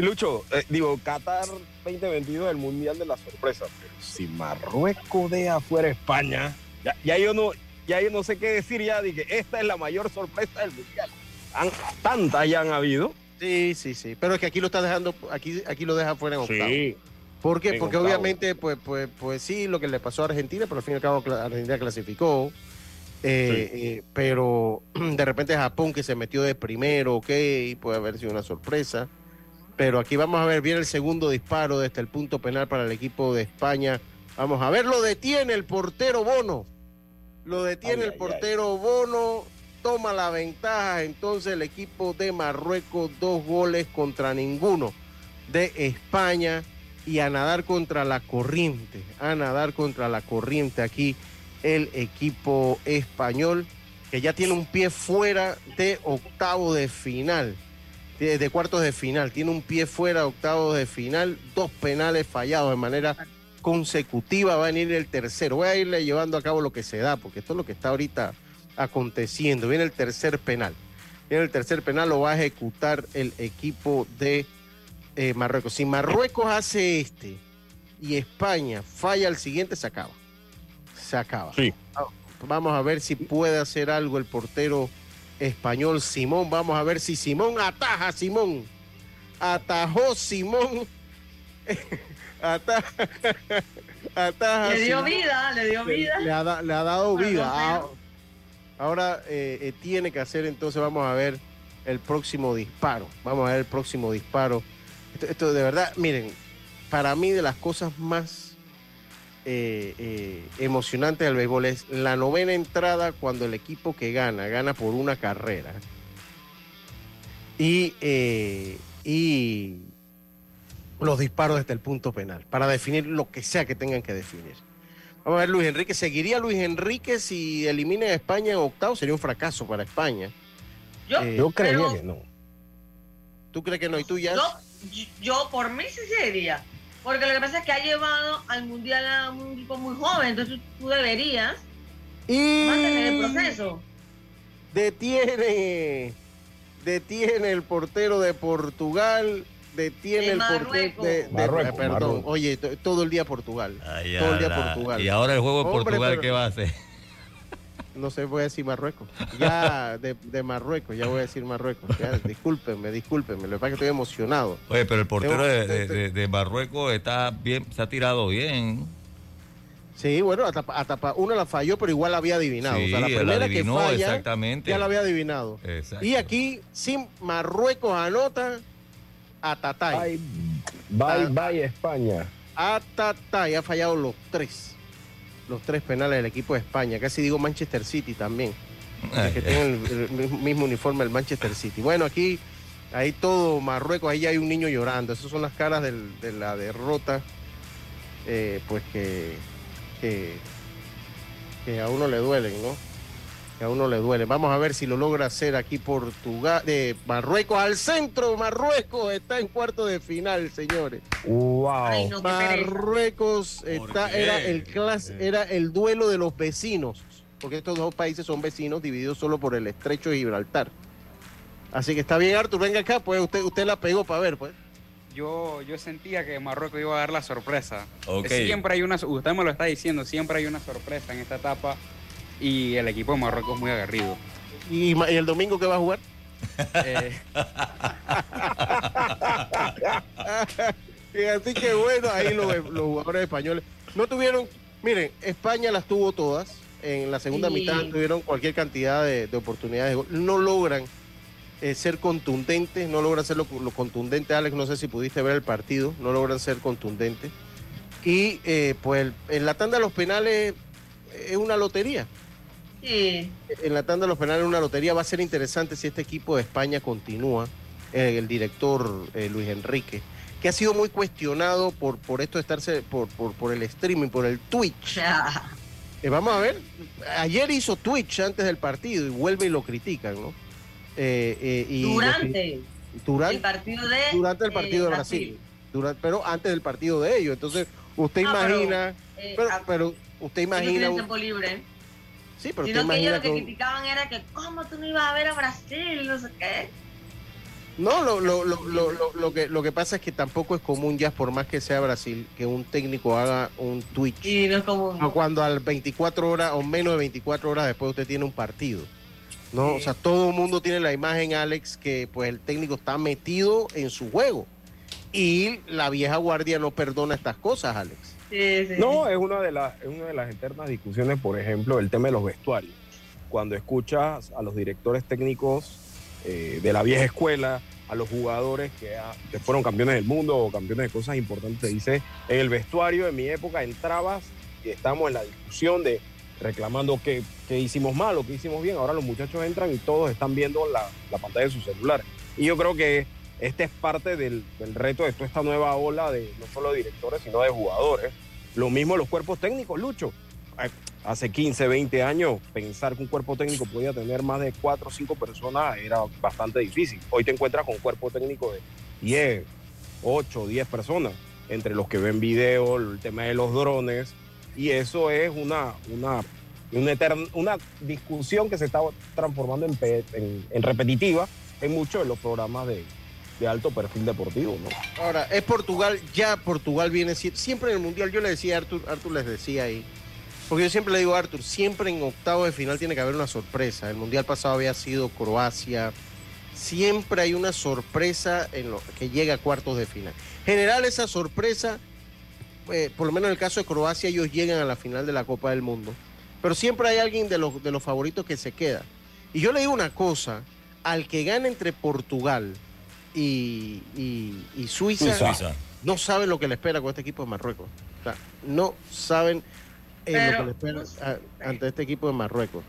Lucho, eh, digo, Qatar 2022 el Mundial de las Sorpresas, pero si Marruecos deja fuera a España, ya, ya yo no, ya yo no sé qué decir ya, dije, esta es la mayor sorpresa del Mundial. Han- tantas ya han habido. Sí, sí, sí. Pero es que aquí lo está dejando, aquí, aquí lo deja fuera en octavo. Sí. ¿Por qué? En Porque octavo. obviamente, pues, pues, pues sí, lo que le pasó a Argentina, pero al fin y al cabo Argentina clasificó. Eh, eh, pero de repente Japón que se metió de primero, ok, puede haber sido una sorpresa. Pero aquí vamos a ver bien el segundo disparo desde el punto penal para el equipo de España. Vamos a ver, lo detiene el portero Bono. Lo detiene Ay, el ay, portero Bono, toma la ventaja. Entonces el equipo de Marruecos, dos goles contra ninguno de España. y a nadar contra la corriente, a nadar contra la corriente aquí el equipo español que ya tiene un pie fuera de octavo de final, de, cuartos de final, tiene un pie fuera de octavo de final, dos penales fallados de manera consecutiva, va a venir el tercero, voy a irle llevando a cabo lo que se da, porque esto es lo que está ahorita aconteciendo, viene el tercer penal, viene el tercer penal, lo va a ejecutar el equipo de eh, Marruecos. Si Marruecos hace este y España falla el siguiente, se acaba. Se acaba. Sí. Vamos a ver si puede hacer algo el portero español Simón. Vamos a ver si Simón ataja, Simón. Atajó Simón. ataja. ataja Le dio Simón. vida, le dio vida. Le, ha, da- le ha dado Bueno, vida. no. Ah, Ahora eh, eh, tiene que hacer, entonces vamos a ver el próximo disparo. Vamos a ver el próximo disparo. Esto, esto de verdad, miren, para mí de las cosas más eh, eh, emocionantes del béisbol es la novena entrada cuando el equipo que gana, gana por una carrera. Y, eh, y los disparos desde el punto penal, para definir lo que sea que tengan que definir. Vamos a ver, Luis Enrique. ¿Seguiría Luis Enrique si elimina a España en octavo? Sería un fracaso para España. Yo, Eh, Yo creería que no. ¿Tú crees que no? ¿Y tú ya? yo, yo por mí sí sería. Porque lo que pasa es que ha llevado al mundial a un equipo muy joven, entonces tú, deberías Y mantener el proceso. detiene, detiene el portero de Portugal, detiene De el portero de, de- Marruecos, perdón, Marruecos. oye, to- todo el día Portugal. Ay, Todo el día. Portugal. Y ahora el juego de Portugal, pero- ¿qué va a hacer? No sé, voy a decir Marruecos. Ya de, de Marruecos, ya voy a decir Marruecos. Ya, discúlpenme, discúlpenme. Lo que pasa es que estoy emocionado. Oye, pero el portero de, de- Tengo- de- de Marruecos está bien, se ha tirado bien. Sí, bueno, hasta, hasta uno la falló, pero igual la había adivinado. Sí, o sea, la primera adivinó que falla, exactamente. ya la había adivinado. Exacto. Y aquí, sin Marruecos anota a Tatay. Bye, bye, bye, España. A Tatay ha fallado los tres. Los tres penales del equipo de España. Casi digo Manchester City también. Ay, que tiene el, el mismo uniforme del Manchester City. Bueno, aquí, ahí todo Marruecos, ahí hay un niño llorando. Esas son las caras del- de la derrota, eh, pues que, que, que a uno le duelen, ¿no? Que a uno le duele. Vamos a ver si lo logra hacer aquí Portugal, de Marruecos al centro. Marruecos está en cuarto de final, señores. Wow. Ay, no. Marruecos está, era el clas, era el duelo de los vecinos, porque estos dos países son vecinos divididos solo por el estrecho de Gibraltar. Así que está bien, Artur, venga acá, pues usted, usted la pegó para ver, pues. Yo, yo sentía que Marruecos iba a dar la sorpresa. Ok. Siempre hay una, usted me lo está diciendo, siempre hay una sorpresa en esta etapa y el equipo de Marruecos es muy agarrido. ¿Y, el domingo qué va a jugar? Eh, Y así que bueno, ahí los, los jugadores españoles no tuvieron, miren, España las tuvo todas, en la segunda Sí. mitad tuvieron cualquier cantidad de, de oportunidades no logran eh, ser contundentes, no logran ser lo, lo contundente, Alex, no sé si pudiste ver el partido, no logran ser contundentes. Y eh, pues en la tanda de los penales es una lotería. Sí. En la tanda de los penales es una lotería. Va a ser interesante si este equipo de España continúa. eh, el director eh, Luis Enrique, que ha sido muy cuestionado por, por esto de estarse, por, por, por el streaming, por el Twitch. Eh, vamos a ver, ayer hizo Twitch antes del partido y vuelve y lo critican, ¿no? Y Durante durante, el partido de durante el partido de Brasil, Durante- pero antes del partido de ellos. Entonces, usted Ah, imagina, pero, ah, pero usted imagina, un- tiempo libre. Sí, pero Sino que ellos lo que criticaban era que, ¿cómo tú no ibas a ver a Brasil? No sé qué. No, lo, lo, lo, lo, que, lo que pasa es que tampoco es común ya, por más que sea Brasil, que un técnico haga un Twitch. Y no es como. No, cuando al 24 horas o menos de 24 horas después usted tiene un partido. No, o sea, todo el mundo tiene la imagen, Alex, que pues el técnico está metido en su juego. Y la vieja guardia no perdona estas cosas, Alex. Sí, sí. No, es una de las es una de las eternas discusiones, por ejemplo, el tema de los vestuarios. Cuando escuchas a los directores técnicos eh, de la vieja escuela, a los jugadores que, ha- que fueron campeones del mundo o campeones de cosas importantes, te dice, en el vestuario en mi época entrabas y estamos en la discusión de reclamando que, que hicimos mal o que hicimos bien. Ahora los muchachos entran y todos están viendo la, la pantalla de su celular. Y yo creo que este es parte del, reto de toda esta nueva ola de no solo directores, sino de jugadores. Lo mismo los cuerpos técnicos, Lucho. Hace 15, 20 años, pensar que un cuerpo técnico podía tener más de 4 o 5 personas era bastante difícil. Hoy te encuentras con un cuerpo técnico de 10, 8, 10 personas, entre los que ven video, el tema de los drones, y eso es una, una, una, discusión que se está transformando en repetitiva en muchos de los programas de, de alto perfil deportivo. ¿no? Ahora, es Portugal, ya Portugal viene si- siempre en el Mundial. Yo le decía a Arthur, Arthur les decía ahí, porque yo siempre le digo a Arthur, siempre en octavo de final tiene que haber una sorpresa. El Mundial pasado había sido Croacia. Siempre hay una sorpresa en lo que llega a cuartos de final. General, esa sorpresa, eh, por lo menos en el caso de Croacia, ellos llegan a la final de la Copa del Mundo. Pero siempre hay alguien de los, de los favoritos que se queda. Y yo le digo una cosa, al que gane entre Portugal y, y- y Suiza, Suiza. no saben lo que le espera con este equipo de Marruecos. O sea, no saben eh, Pero, lo que le espera a- ante este equipo de Marruecos.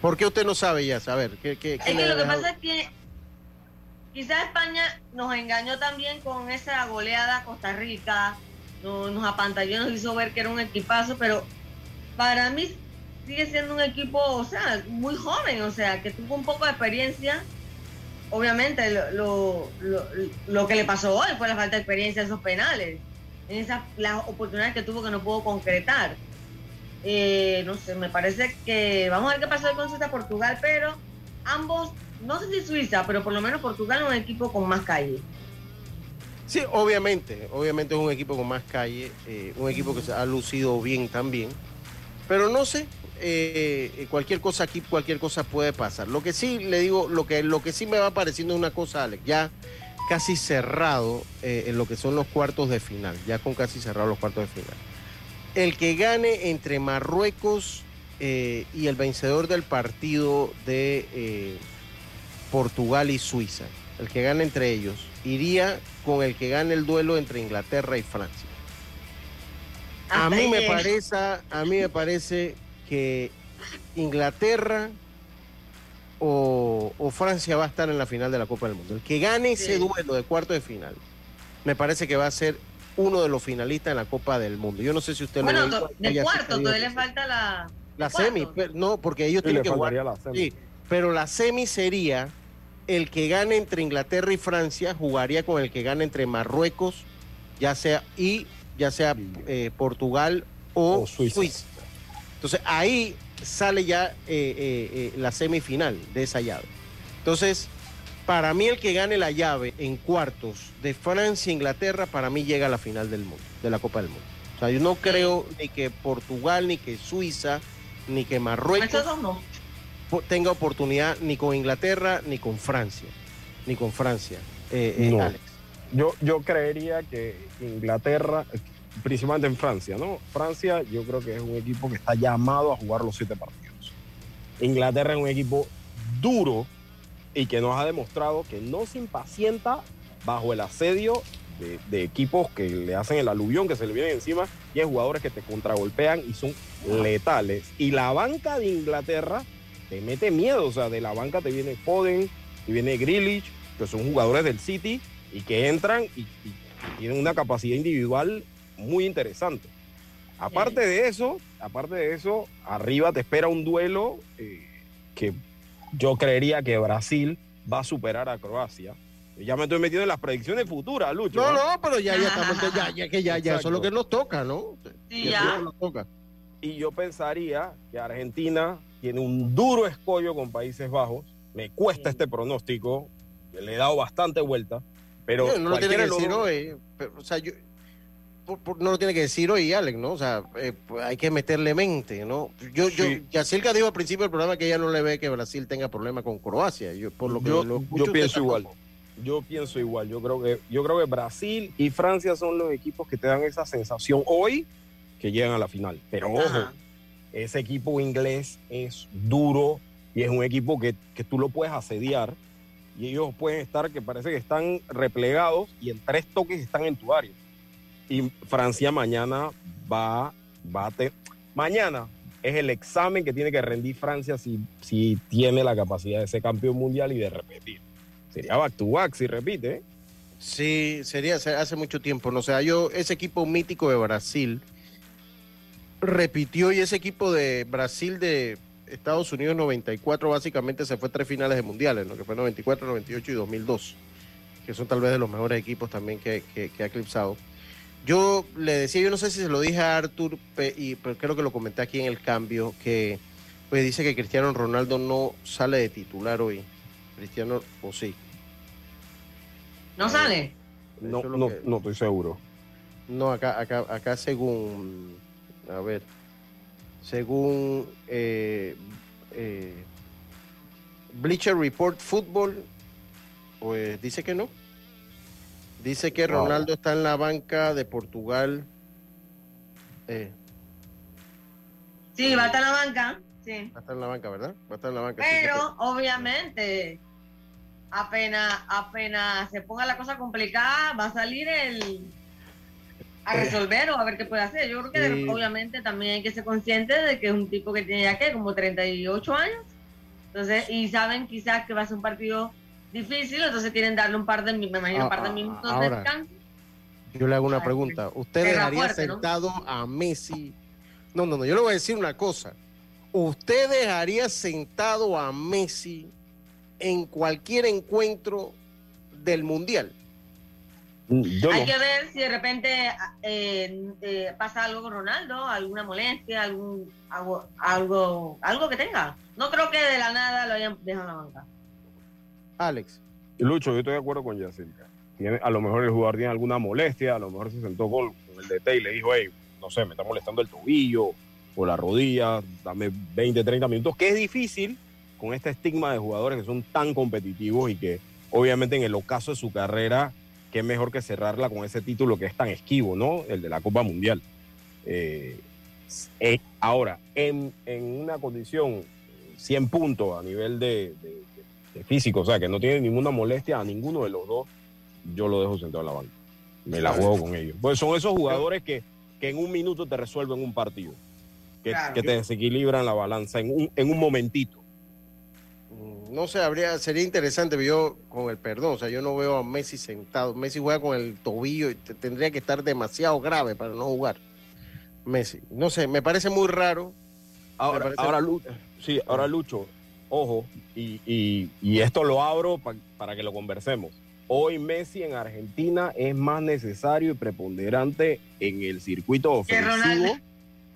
¿Por qué usted no sabe ya? A ver, ¿qué, qué, qué Es que lo que pasa es que quizás España nos engañó también con esa goleada a Costa Rica, no- nos apantalló, nos hizo ver que era un equipazo, pero para mí sigue siendo un equipo, o sea, muy joven, o sea, que tuvo un poco de experiencia. Obviamente lo, lo, lo- que le pasó hoy fue la falta de experiencia en esos penales, en esas las oportunidades que tuvo que no pudo concretar. Eh, no sé, me parece que vamos a ver qué pasa con Suiza Portugal, pero ambos, no sé si Suiza, pero por lo menos Portugal es un equipo con más calle. Sí, obviamente, obviamente es un equipo con más calle, eh, un equipo que se ha lucido bien también, pero no sé, eh, eh, cualquier cosa aquí, cualquier cosa puede pasar. Lo que sí le digo, lo que, lo que sí me va pareciendo es una cosa, Alex, ya casi cerrado eh, en lo que son los cuartos de final, ya con casi cerrado los cuartos de final. El que gane entre Marruecos eh, y el vencedor del partido de Portugal y Suiza, el que gane entre ellos, iría con el que gane el duelo entre Inglaterra y Francia. A mí me parece, a mí me parece que Inglaterra o, o Francia va a estar en la final de la Copa del Mundo. El que gane ese duelo de cuarto de final, me parece que va a ser uno de los finalistas en la Copa del Mundo. Yo no sé si usted Bueno, lo ve. de cuarto, todavía le falta la... La semi, pero- no, porque ellos Sí, tienen que jugar. la semi. Sí, pero la semi sería el que gane entre Inglaterra y Francia jugaría con el que gane entre Marruecos, ya sea y ya sea eh, Portugal o, O Suiza. Suiza. Entonces ahí sale ya eh, eh, eh, la semifinal de esa llave. Entonces, para mí el que gane la llave en cuartos de Francia e Inglaterra, para mí llega a la final del mundo, de la Copa del Mundo. O sea, yo no creo ni que Portugal, ni que Suiza, ni que Marruecos no. tenga oportunidad ni con Inglaterra ni con Francia. Ni con Francia, eh, eh, No. Alex. Yo, yo creería que Inglaterra, principalmente en Francia, ¿no? Francia yo creo que es un equipo que está llamado a jugar los siete partidos. Inglaterra es un equipo duro y que nos ha demostrado que no se impacienta bajo el asedio de, equipos que le hacen el aluvión, que se le vienen encima, y hay jugadores que te contragolpean y son letales. Y la banca de Inglaterra te mete miedo, o sea, de la banca te viene Foden, te viene Grealish, que son jugadores del City y que entran y tienen una capacidad individual muy interesante. Aparte de eso, aparte de eso, arriba te espera un duelo eh, que yo creería que Brasil va a superar a Croacia. Ya me estoy metiendo en las predicciones futuras, Lucho. No, ¿no? no, pero ya, ya estamos, ya, ya, que ya, ya, eso es lo que nos toca, ¿no? Sí, ya. nos toca. Y yo pensaría que Argentina tiene un duro escollo con Países Bajos. Me cuesta este pronóstico, le he dado bastante vuelta, pero No, no lo tiene que decir hoy. pero, o sea, yo, por- por- no lo tiene que decir hoy, Alex, ¿no? O sea, eh, pues hay que meterle mente, ¿no? Yo, yo, Sí. Yacirca dijo al principio del programa que ella no le ve que Brasil tenga problema con Croacia. Yo, por lo que yo, lo yo pienso igual. Yo pienso igual. Yo creo que yo creo que Brasil y Francia son los equipos que te dan esa sensación hoy que llegan a la final. Pero ojo, ese equipo inglés es duro y es un equipo que, que tú lo puedes asediar y ellos pueden estar que parece que están replegados y en tres toques están en tu área. Y Francia mañana va, va a te- mañana es el examen que tiene que rendir Francia si, si tiene la capacidad de ser campeón mundial y de repetir. Sería back to back si repite. ¿eh? Sí, sería hace, mucho tiempo. No o sea, yo, ese equipo mítico de Brasil repitió y ese equipo de Brasil de Estados Unidos 94 básicamente se fue tres finales de mundiales, lo que fue 94, 98 y 2002, que son tal vez de los mejores equipos también que, que ha eclipsado. Yo le decía, yo no sé si se lo dije a Arthur, y, pero creo que lo comenté aquí en el cambio, que pues dice que Cristiano Ronaldo no sale de titular hoy. Cristiano, o sí. ¿No sale? No, no, que, no estoy seguro. No, acá, acá, acá según, a ver, según eh, eh, Bleacher Report Football, pues dice que no. Dice que Ronaldo wow. está en la banca de Portugal. Eh. Sí, va a estar en la banca. Sí. Va a estar en la banca, ¿verdad? Va a estar en la banca. Pero, sí obviamente, apenas, apenas se ponga la cosa complicada, va a salir el a resolver o a ver qué puede hacer. Yo creo que sí. obviamente también hay que ser consciente de que es un tipo que tiene ya que como 38 años. Entonces, y saben quizás que va a ser un partido difícil, entonces quieren darle un par de, me imagino, un par de minutos ahora, de descanso. Yo le hago una pregunta. ¿Usted dejaría fuerte, sentado ¿no? a Messi? No, no, no, yo le voy a decir una cosa. ¿Usted dejaría sentado a Messi en cualquier encuentro del Mundial? Yo Hay no. que ver si de repente eh, eh, pasa algo con Ronaldo, alguna molestia, algún algo, algo, algo que tenga. No creo que de la nada lo hayan dejado en la banca. Alex. Lucho, yo estoy de acuerdo con Yacirca. A lo mejor el jugador tiene alguna molestia, a lo mejor se sentó con, con el DT y le dijo, hey, no sé, me está molestando el tobillo o la rodilla, dame 20, 30 minutos, que es difícil con este estigma de jugadores que son tan competitivos y que obviamente en el ocaso de su carrera, qué mejor que cerrarla con ese título que es tan esquivo, ¿no? El de la Copa Mundial. Eh, eh, ahora, en, en, una condición 100 puntos a nivel de, físico, o sea, que no tiene ninguna molestia a ninguno de los dos, yo lo dejo sentado en la banca. Me la juego con ellos. Pues son esos jugadores que, que en un minuto te resuelven un partido, que, claro. que te desequilibran la balanza en un, en un momentito no sé, habría, sería interesante, yo con el perdón, o sea, yo no veo a Messi sentado. Messi juega con el tobillo y tendría que estar demasiado grave para no jugar. Messi, no sé, me parece muy raro. Ahora, parece... ahora, sí, ahora Lucho, ojo, y, y, y esto lo abro pa, para que lo conversemos. Hoy Messi en Argentina es más necesario y preponderante en el circuito ofensivo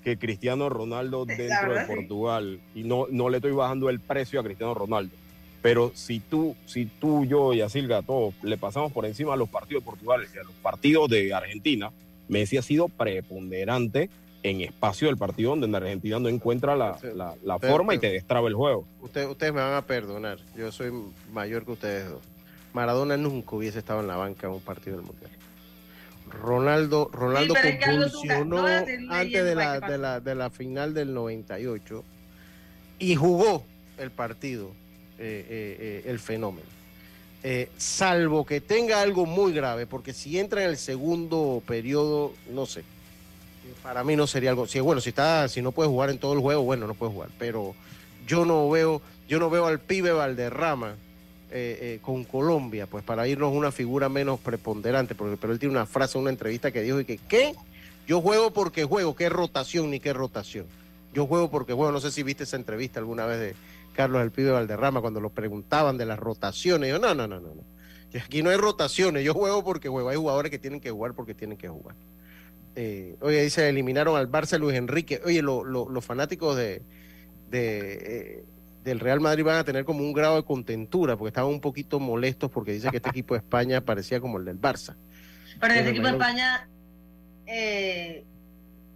que Cristiano Ronaldo dentro de Portugal. Y no, no le estoy bajando el precio a Cristiano Ronaldo. Pero si tú, si tú, yo y Asilga, todos le pasamos por encima a los partidos de Portugal y a los partidos de Argentina, Messi ha sido preponderante en espacio del partido donde en Argentina no encuentra la, la, la pero, forma pero, y te destraba el juego. Usted, ustedes me van a perdonar, yo soy mayor que ustedes dos. Maradona nunca hubiese estado en la banca en un partido del Mundial. Ronaldo, Ronaldo sí, convulsionó no antes de la, de, la, de la final del 98 y jugó el partido eh, eh, eh, el fenómeno. salvo que tenga algo muy grave, porque si entra en el segundo periodo, no sé. Para mí no sería algo. Si, bueno, si está, si no puede jugar en todo el juego, bueno, no puede jugar. Pero yo no veo, yo no veo al pibe Valderrama con Colombia, pues para irnos una figura menos preponderante, porque, pero él tiene una frase una entrevista que dijo y que, ¿qué? Yo juego porque juego, qué rotación ni qué rotación. Yo juego porque juego, no sé si viste esa entrevista alguna vez de, Carlos El Pibe Valderrama cuando lo preguntaban de las rotaciones. Yo, no, no, no, no, no. Aquí no hay rotaciones. Yo juego porque juego. Hay jugadores que tienen que jugar porque tienen que jugar. Eh, oye, dice, eliminaron al Barça Luis Enrique. Oye, lo, lo, los fanáticos de, de eh, del Real Madrid van a tener como un grado de contentura porque estaban un poquito molestos porque dice que este equipo de España parecía como el del Barça. Pero este equipo de España... Eh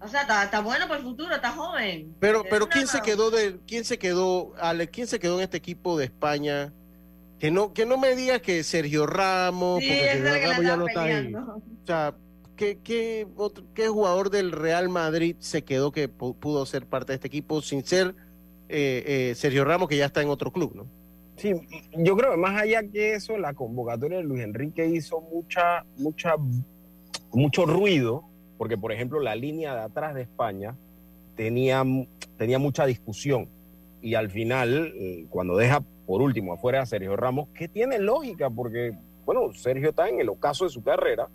o sea, está, está, bueno para el futuro, está joven. Pero, pero ¿quién se quedó de, quién se quedó, Ale, quién se quedó en este equipo de España? Que no, que no me digas que Sergio Ramos, sí, porque Sergio Ramos ya no está ahí. O sea, ¿qué, qué, otro, ¿qué jugador del Real Madrid se quedó que pudo ser parte de este equipo sin ser eh, eh, Sergio Ramos, que ya está en otro club, ¿no? Sí, yo creo que más allá que eso, la convocatoria de Luis Enrique hizo mucha, mucha, mucho ruido porque por ejemplo la línea de atrás de España tenía, tenía mucha discusión. Y al final, eh, cuando deja por último afuera a Sergio Ramos, que tiene lógica, porque, bueno, Sergio está en el ocaso de su carrera.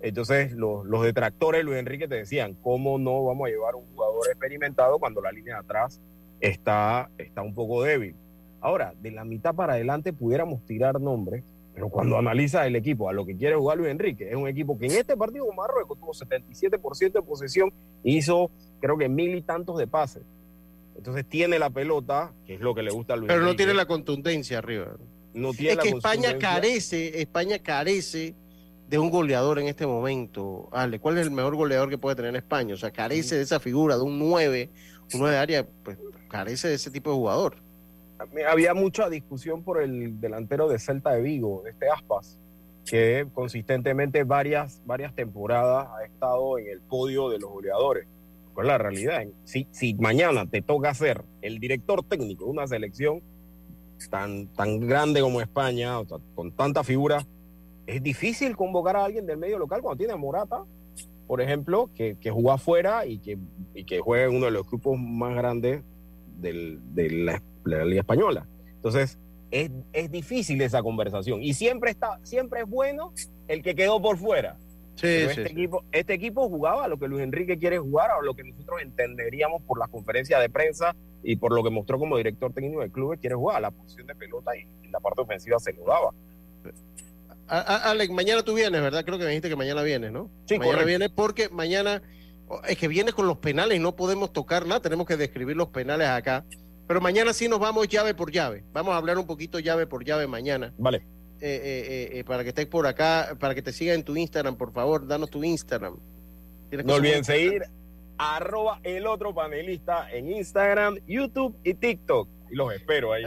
Entonces, los, los detractores de Luis Enrique te decían, ¿cómo no vamos a llevar un jugador experimentado cuando la línea de atrás está, está un poco débil? Ahora, de la mitad para adelante pudiéramos tirar nombres, pero cuando analiza el equipo a lo que quiere jugar Luis Enrique, es un equipo que en este partido con Marruecos tuvo 77% de posesión hizo, creo que mil y tantos de pases. Entonces tiene la pelota, que es lo que le gusta a Luis Pero no tiene la contundencia arriba. No tiene Es la que España carece, España carece de un goleador en este momento. Ale, ¿cuál es el mejor goleador que puede tener España? O sea, carece de esa figura, de un 9, un 9 de área, pues carece de ese tipo de jugador. Había mucha discusión por el delantero de Celta de Vigo, de este Aspas, que consistentemente varias, varias temporadas ha estado en el podio de los goleadores. ¿Cuál es la realidad? Si, si mañana te toca ser el director técnico de una selección tan, tan grande como España, o sea, con tanta figura, es difícil convocar a alguien del medio local cuando tiene a Morata, por ejemplo, que, que jugó afuera y que, y que juega en uno de los grupos más grandes del- de, la, Liga Española. Entonces, es, es difícil esa conversación. Y siempre, está, siempre es bueno el que quedó por fuera. Pero sí, este, sí. Equipo, este equipo jugaba a lo que Luis Enrique quiere jugar, a lo que nosotros entenderíamos por la conferencia de prensa y por lo que mostró como director técnico del club, quiere jugar a la posición de pelota y, y la parte ofensiva se lo daba. A- Alex, mañana tú vienes, ¿verdad? Creo que me dijiste que mañana vienes, ¿no? Sí, mañana correcto. vienes porque mañana oh, es que vienes con los penales y no podemos tocar nada, tenemos que describir los penales acá. Pero mañana sí nos vamos llave por llave. Vamos a hablar un poquito llave por llave mañana. Vale. Eh, eh, eh, para que estés por acá, para que te siga en tu Instagram, por favor, danos tu Instagram. No olviden seguir arroba el otro panelista en Instagram, YouTube y TikTok. Y los espero ahí.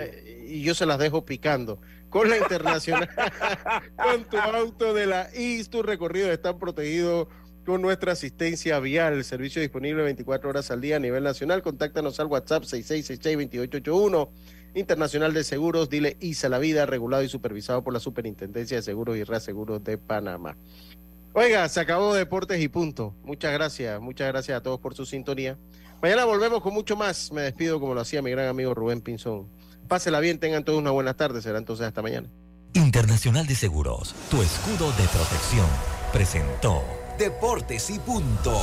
y yo se las dejo picando. Con la internacional, con tu auto de la IS, tus recorridos están protegidos con nuestra asistencia vial, servicio disponible 24 horas al día a nivel nacional. Contáctanos al WhatsApp 6666-2881. Internacional de Seguros, dile ISA la vida, regulado y supervisado por la Superintendencia de Seguros y Reaseguros de Panamá. Oiga, se acabó Deportes y punto. Muchas gracias, muchas gracias a todos por su sintonía. Mañana volvemos con mucho más. Me despido como lo hacía mi gran amigo Rubén Pinzón. Pásela bien, tengan todos una buena tarde. Será entonces hasta mañana. Internacional de Seguros, tu escudo de protección, presentó Deportes y punto.